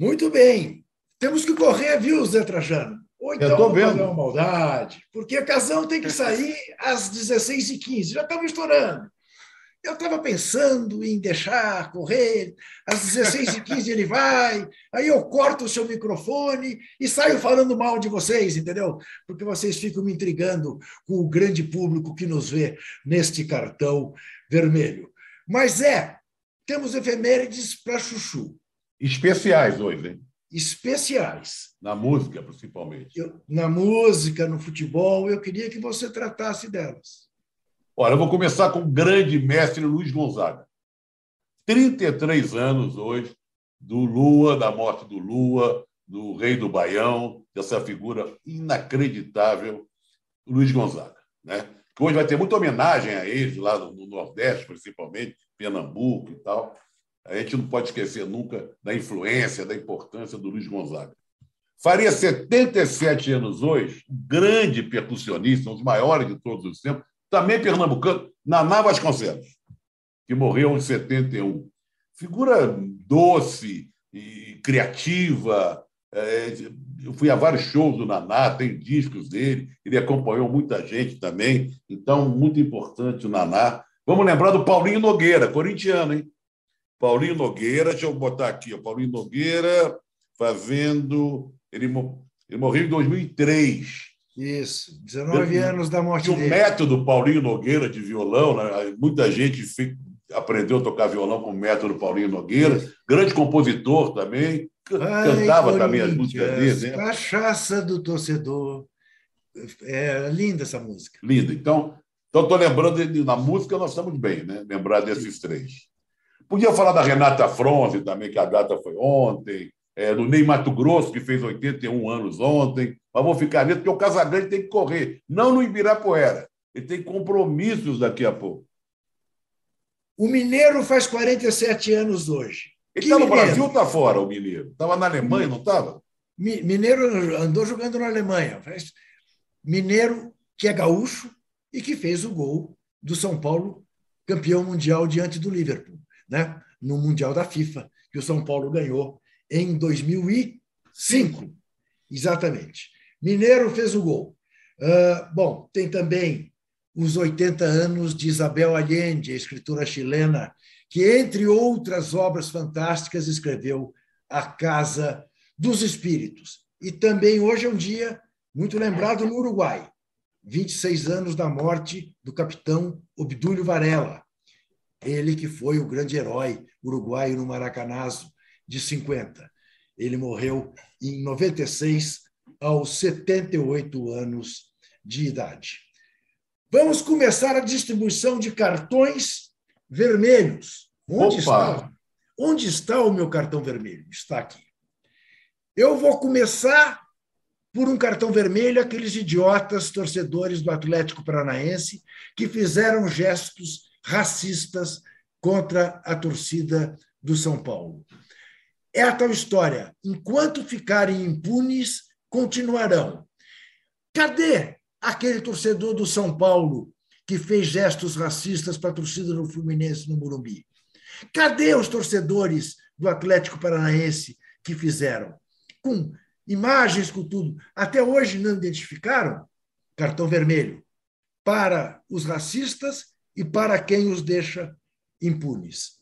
Muito bem. Temos que correr, viu, Zé Trajano? Ou então vamos vendo. fazer uma maldade, porque a casão tem que sair às 16h15. Já estava estourando. Eu estava pensando em deixar correr, às 16h15 ele vai, aí eu corto o seu microfone e saio falando mal de vocês, entendeu? Porque vocês ficam me intrigando com o grande público que nos vê neste cartão vermelho. Mas é, temos efemérides para Chuchu, Especiais hoje, hein? especiais. Na música, principalmente. Eu- na música, no futebol, eu queria que você tratasse delas. Olha, eu vou começar com o grande mestre Luiz Gonzaga. 33 anos hoje, do Lua, da morte do Lua, do Rei do Baião, dessa figura inacreditável, Luiz Gonzaga. Né? Que hoje vai ter muita homenagem a ele, lá no, no Nordeste, principalmente, Pernambuco e tal. A gente não pode esquecer nunca da influência, da importância do Luiz Gonzaga. Faria 77 anos hoje, grande percussionista, um dos maiores de todos os tempos, também pernambucano, Naná Vasconcelos, que morreu em 71. Figura doce e criativa. é, Eu fui a vários shows do Naná, tem discos dele, ele acompanhou muita gente também. Então, muito importante o Naná, Vamos lembrar do Paulinho Nogueira, corintiano, hein? Paulinho Nogueira, deixa eu botar aqui, ó, Paulinho Nogueira fazendo. Ele, ele morreu em 2003. Isso, 19 eu, anos da morte e dele. o método Paulinho Nogueira de violão, né? muita gente aprendeu a tocar violão com o método Paulinho Nogueira, Isso. grande compositor também, Ai, cantava também as músicas dele. Né? Cachaça do torcedor. É linda essa música. Linda. Então, estou lembrando na música, nós estamos bem, né? Lembrar desses Sim. três. Podia falar da Renata Fronze também, que a data foi ontem, é, do Ney Mato Grosso, que fez 81 anos ontem, mas vou ficar nisso, porque o Casagrande tem que correr, não no Ibirapuera. Ele tem compromissos daqui a pouco. O Mineiro faz 47 anos hoje. Ele está no Brasil ou está fora, o Mineiro? Estava na Alemanha, não estava? Mineiro andou jogando na Alemanha. Mineiro, que é gaúcho e que fez o gol do São Paulo, campeão mundial diante do Liverpool, né? no Mundial da FIFA, que o São Paulo ganhou em 2005. Exatamente. Mineiro fez o gol. Uh, bom, tem também os 80 anos de Isabel Allende, a escritora chilena, que, entre outras obras fantásticas, escreveu A Casa dos Espíritos. E também hoje é um dia muito lembrado no Uruguai, 26 anos da morte do capitão Obdúlio Varela, ele que foi o grande herói uruguaio no Maracanazo de 50. Ele morreu em 96, aos 78 anos de idade. Vamos começar a distribuição de cartões vermelhos. Onde Opa. está? Onde está o meu cartão vermelho? Está aqui. Eu vou começar por um cartão vermelho aqueles idiotas torcedores do Atlético Paranaense que fizeram gestos racistas contra a torcida do São Paulo. É a tal história. Enquanto ficarem impunes, continuarão. Cadê aquele torcedor do São Paulo que fez gestos racistas para a torcida do Fluminense no Morumbi? Cadê os torcedores do Atlético Paranaense que fizeram? Com imagens, com tudo. Até hoje não identificaram cartão vermelho para os racistas e para quem os deixa impunes.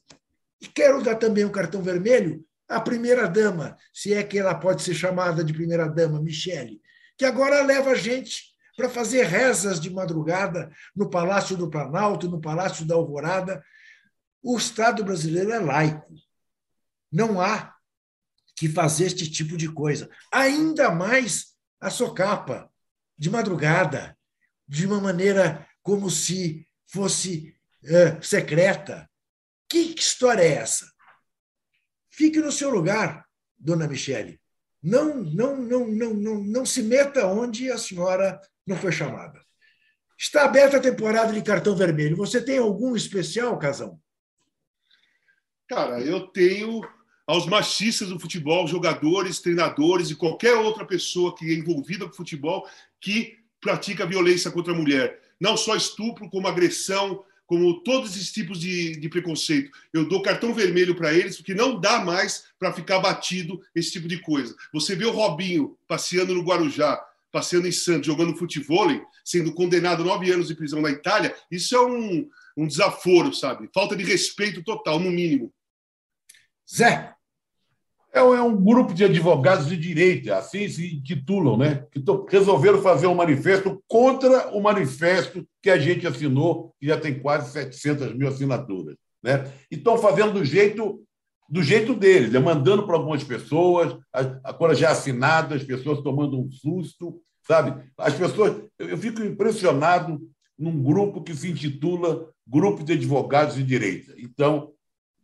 E quero dar também um cartão vermelho à primeira-dama, se é que ela pode ser chamada de primeira-dama, Michele, que agora leva a gente para fazer rezas de madrugada no Palácio do Planalto, no Palácio da Alvorada. O Estado brasileiro é laico. Não há que fazer este tipo de coisa. Ainda mais a socapa, de madrugada, de uma maneira como se fosse é, secreta. Que história é essa? Fique no seu lugar, dona Michele. Não, não, não, não, não, não se meta onde a senhora não foi chamada. Está aberta a temporada de cartão vermelho. Você tem algum especial, Casão? Cara, eu tenho aos machistas do futebol, jogadores, treinadores e qualquer outra pessoa que é envolvida com futebol que pratica violência contra a mulher. Não só estupro, como agressão, como todos esses tipos de, de preconceito. Eu dou cartão vermelho para eles, porque não dá mais para ficar batido esse tipo de coisa. Você vê o Robinho passeando no Guarujá, passeando em Santos, jogando futebol, sendo condenado a nove anos de prisão na Itália, isso é um, um desaforo, sabe? Falta de respeito total, no mínimo. Zé, é, é um grupo de advogados de direita, assim se intitulam, né? que resolveram fazer um manifesto contra o manifesto que a gente assinou, que já tem quase 700 mil assinaturas. Né? E estão fazendo do jeito, do jeito deles, né? mandando para algumas pessoas, agora já assinado, as pessoas tomando um susto, sabe? As pessoas. Eu fico impressionado num grupo que se intitula Grupo de Advogados de Direita. Então,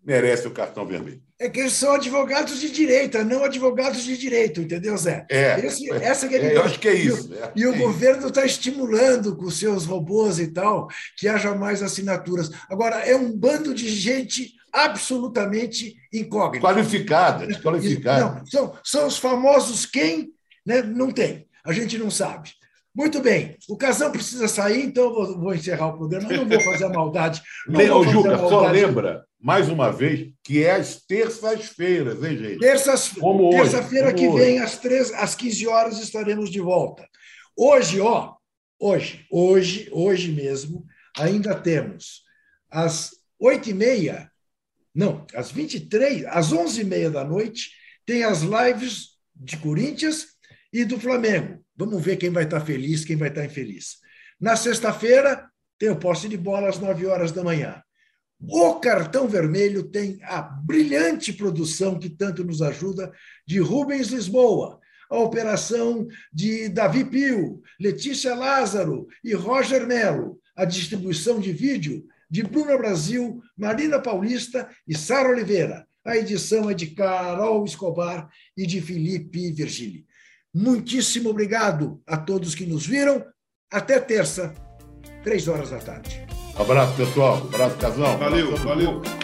merece o cartão vermelho. É que eles são advogados de direita, não advogados de direito, entendeu, Zé? É, Esse, essa que é, eu acho que é isso. E, é, e o é governo está estimulando com seus robôs e tal que haja mais assinaturas. Agora, é um bando de gente absolutamente incógnita. Qualificada, desqualificada. Não, são, são os famosos quem né, não tem, a gente não sabe. Muito bem, o Casão precisa sair, então eu vou, vou encerrar o programa. Eu não vou fazer a maldade. *laughs* Não Juca, maldade. só lembra, mais uma vez, que é às terças-feiras, hein, gente? Terças, Terça-feira que hoje. vem, às, três, às 15 horas, estaremos de volta. Hoje, ó, hoje, hoje, hoje mesmo, ainda temos às 8h30, não, às 23, às 11h30 da noite, tem as lives de Corinthians e do Flamengo. Vamos ver quem vai estar feliz, quem vai estar infeliz. Na sexta-feira, tem o posse de bola às 9 horas da manhã. O Cartão Vermelho tem a brilhante produção que tanto nos ajuda de Rubens Lisboa, a operação de Davi Pio, Letícia Lázaro e Roger Melo, a distribuição de vídeo de Bruna Brasil, Marina Paulista e Sara Oliveira. A edição é de Carol Escobar e de Felipe Virgili. Muitíssimo obrigado a todos que nos viram. Até terça, três horas da tarde. Abraço, pessoal. Abraço, casal. Valeu, valeu.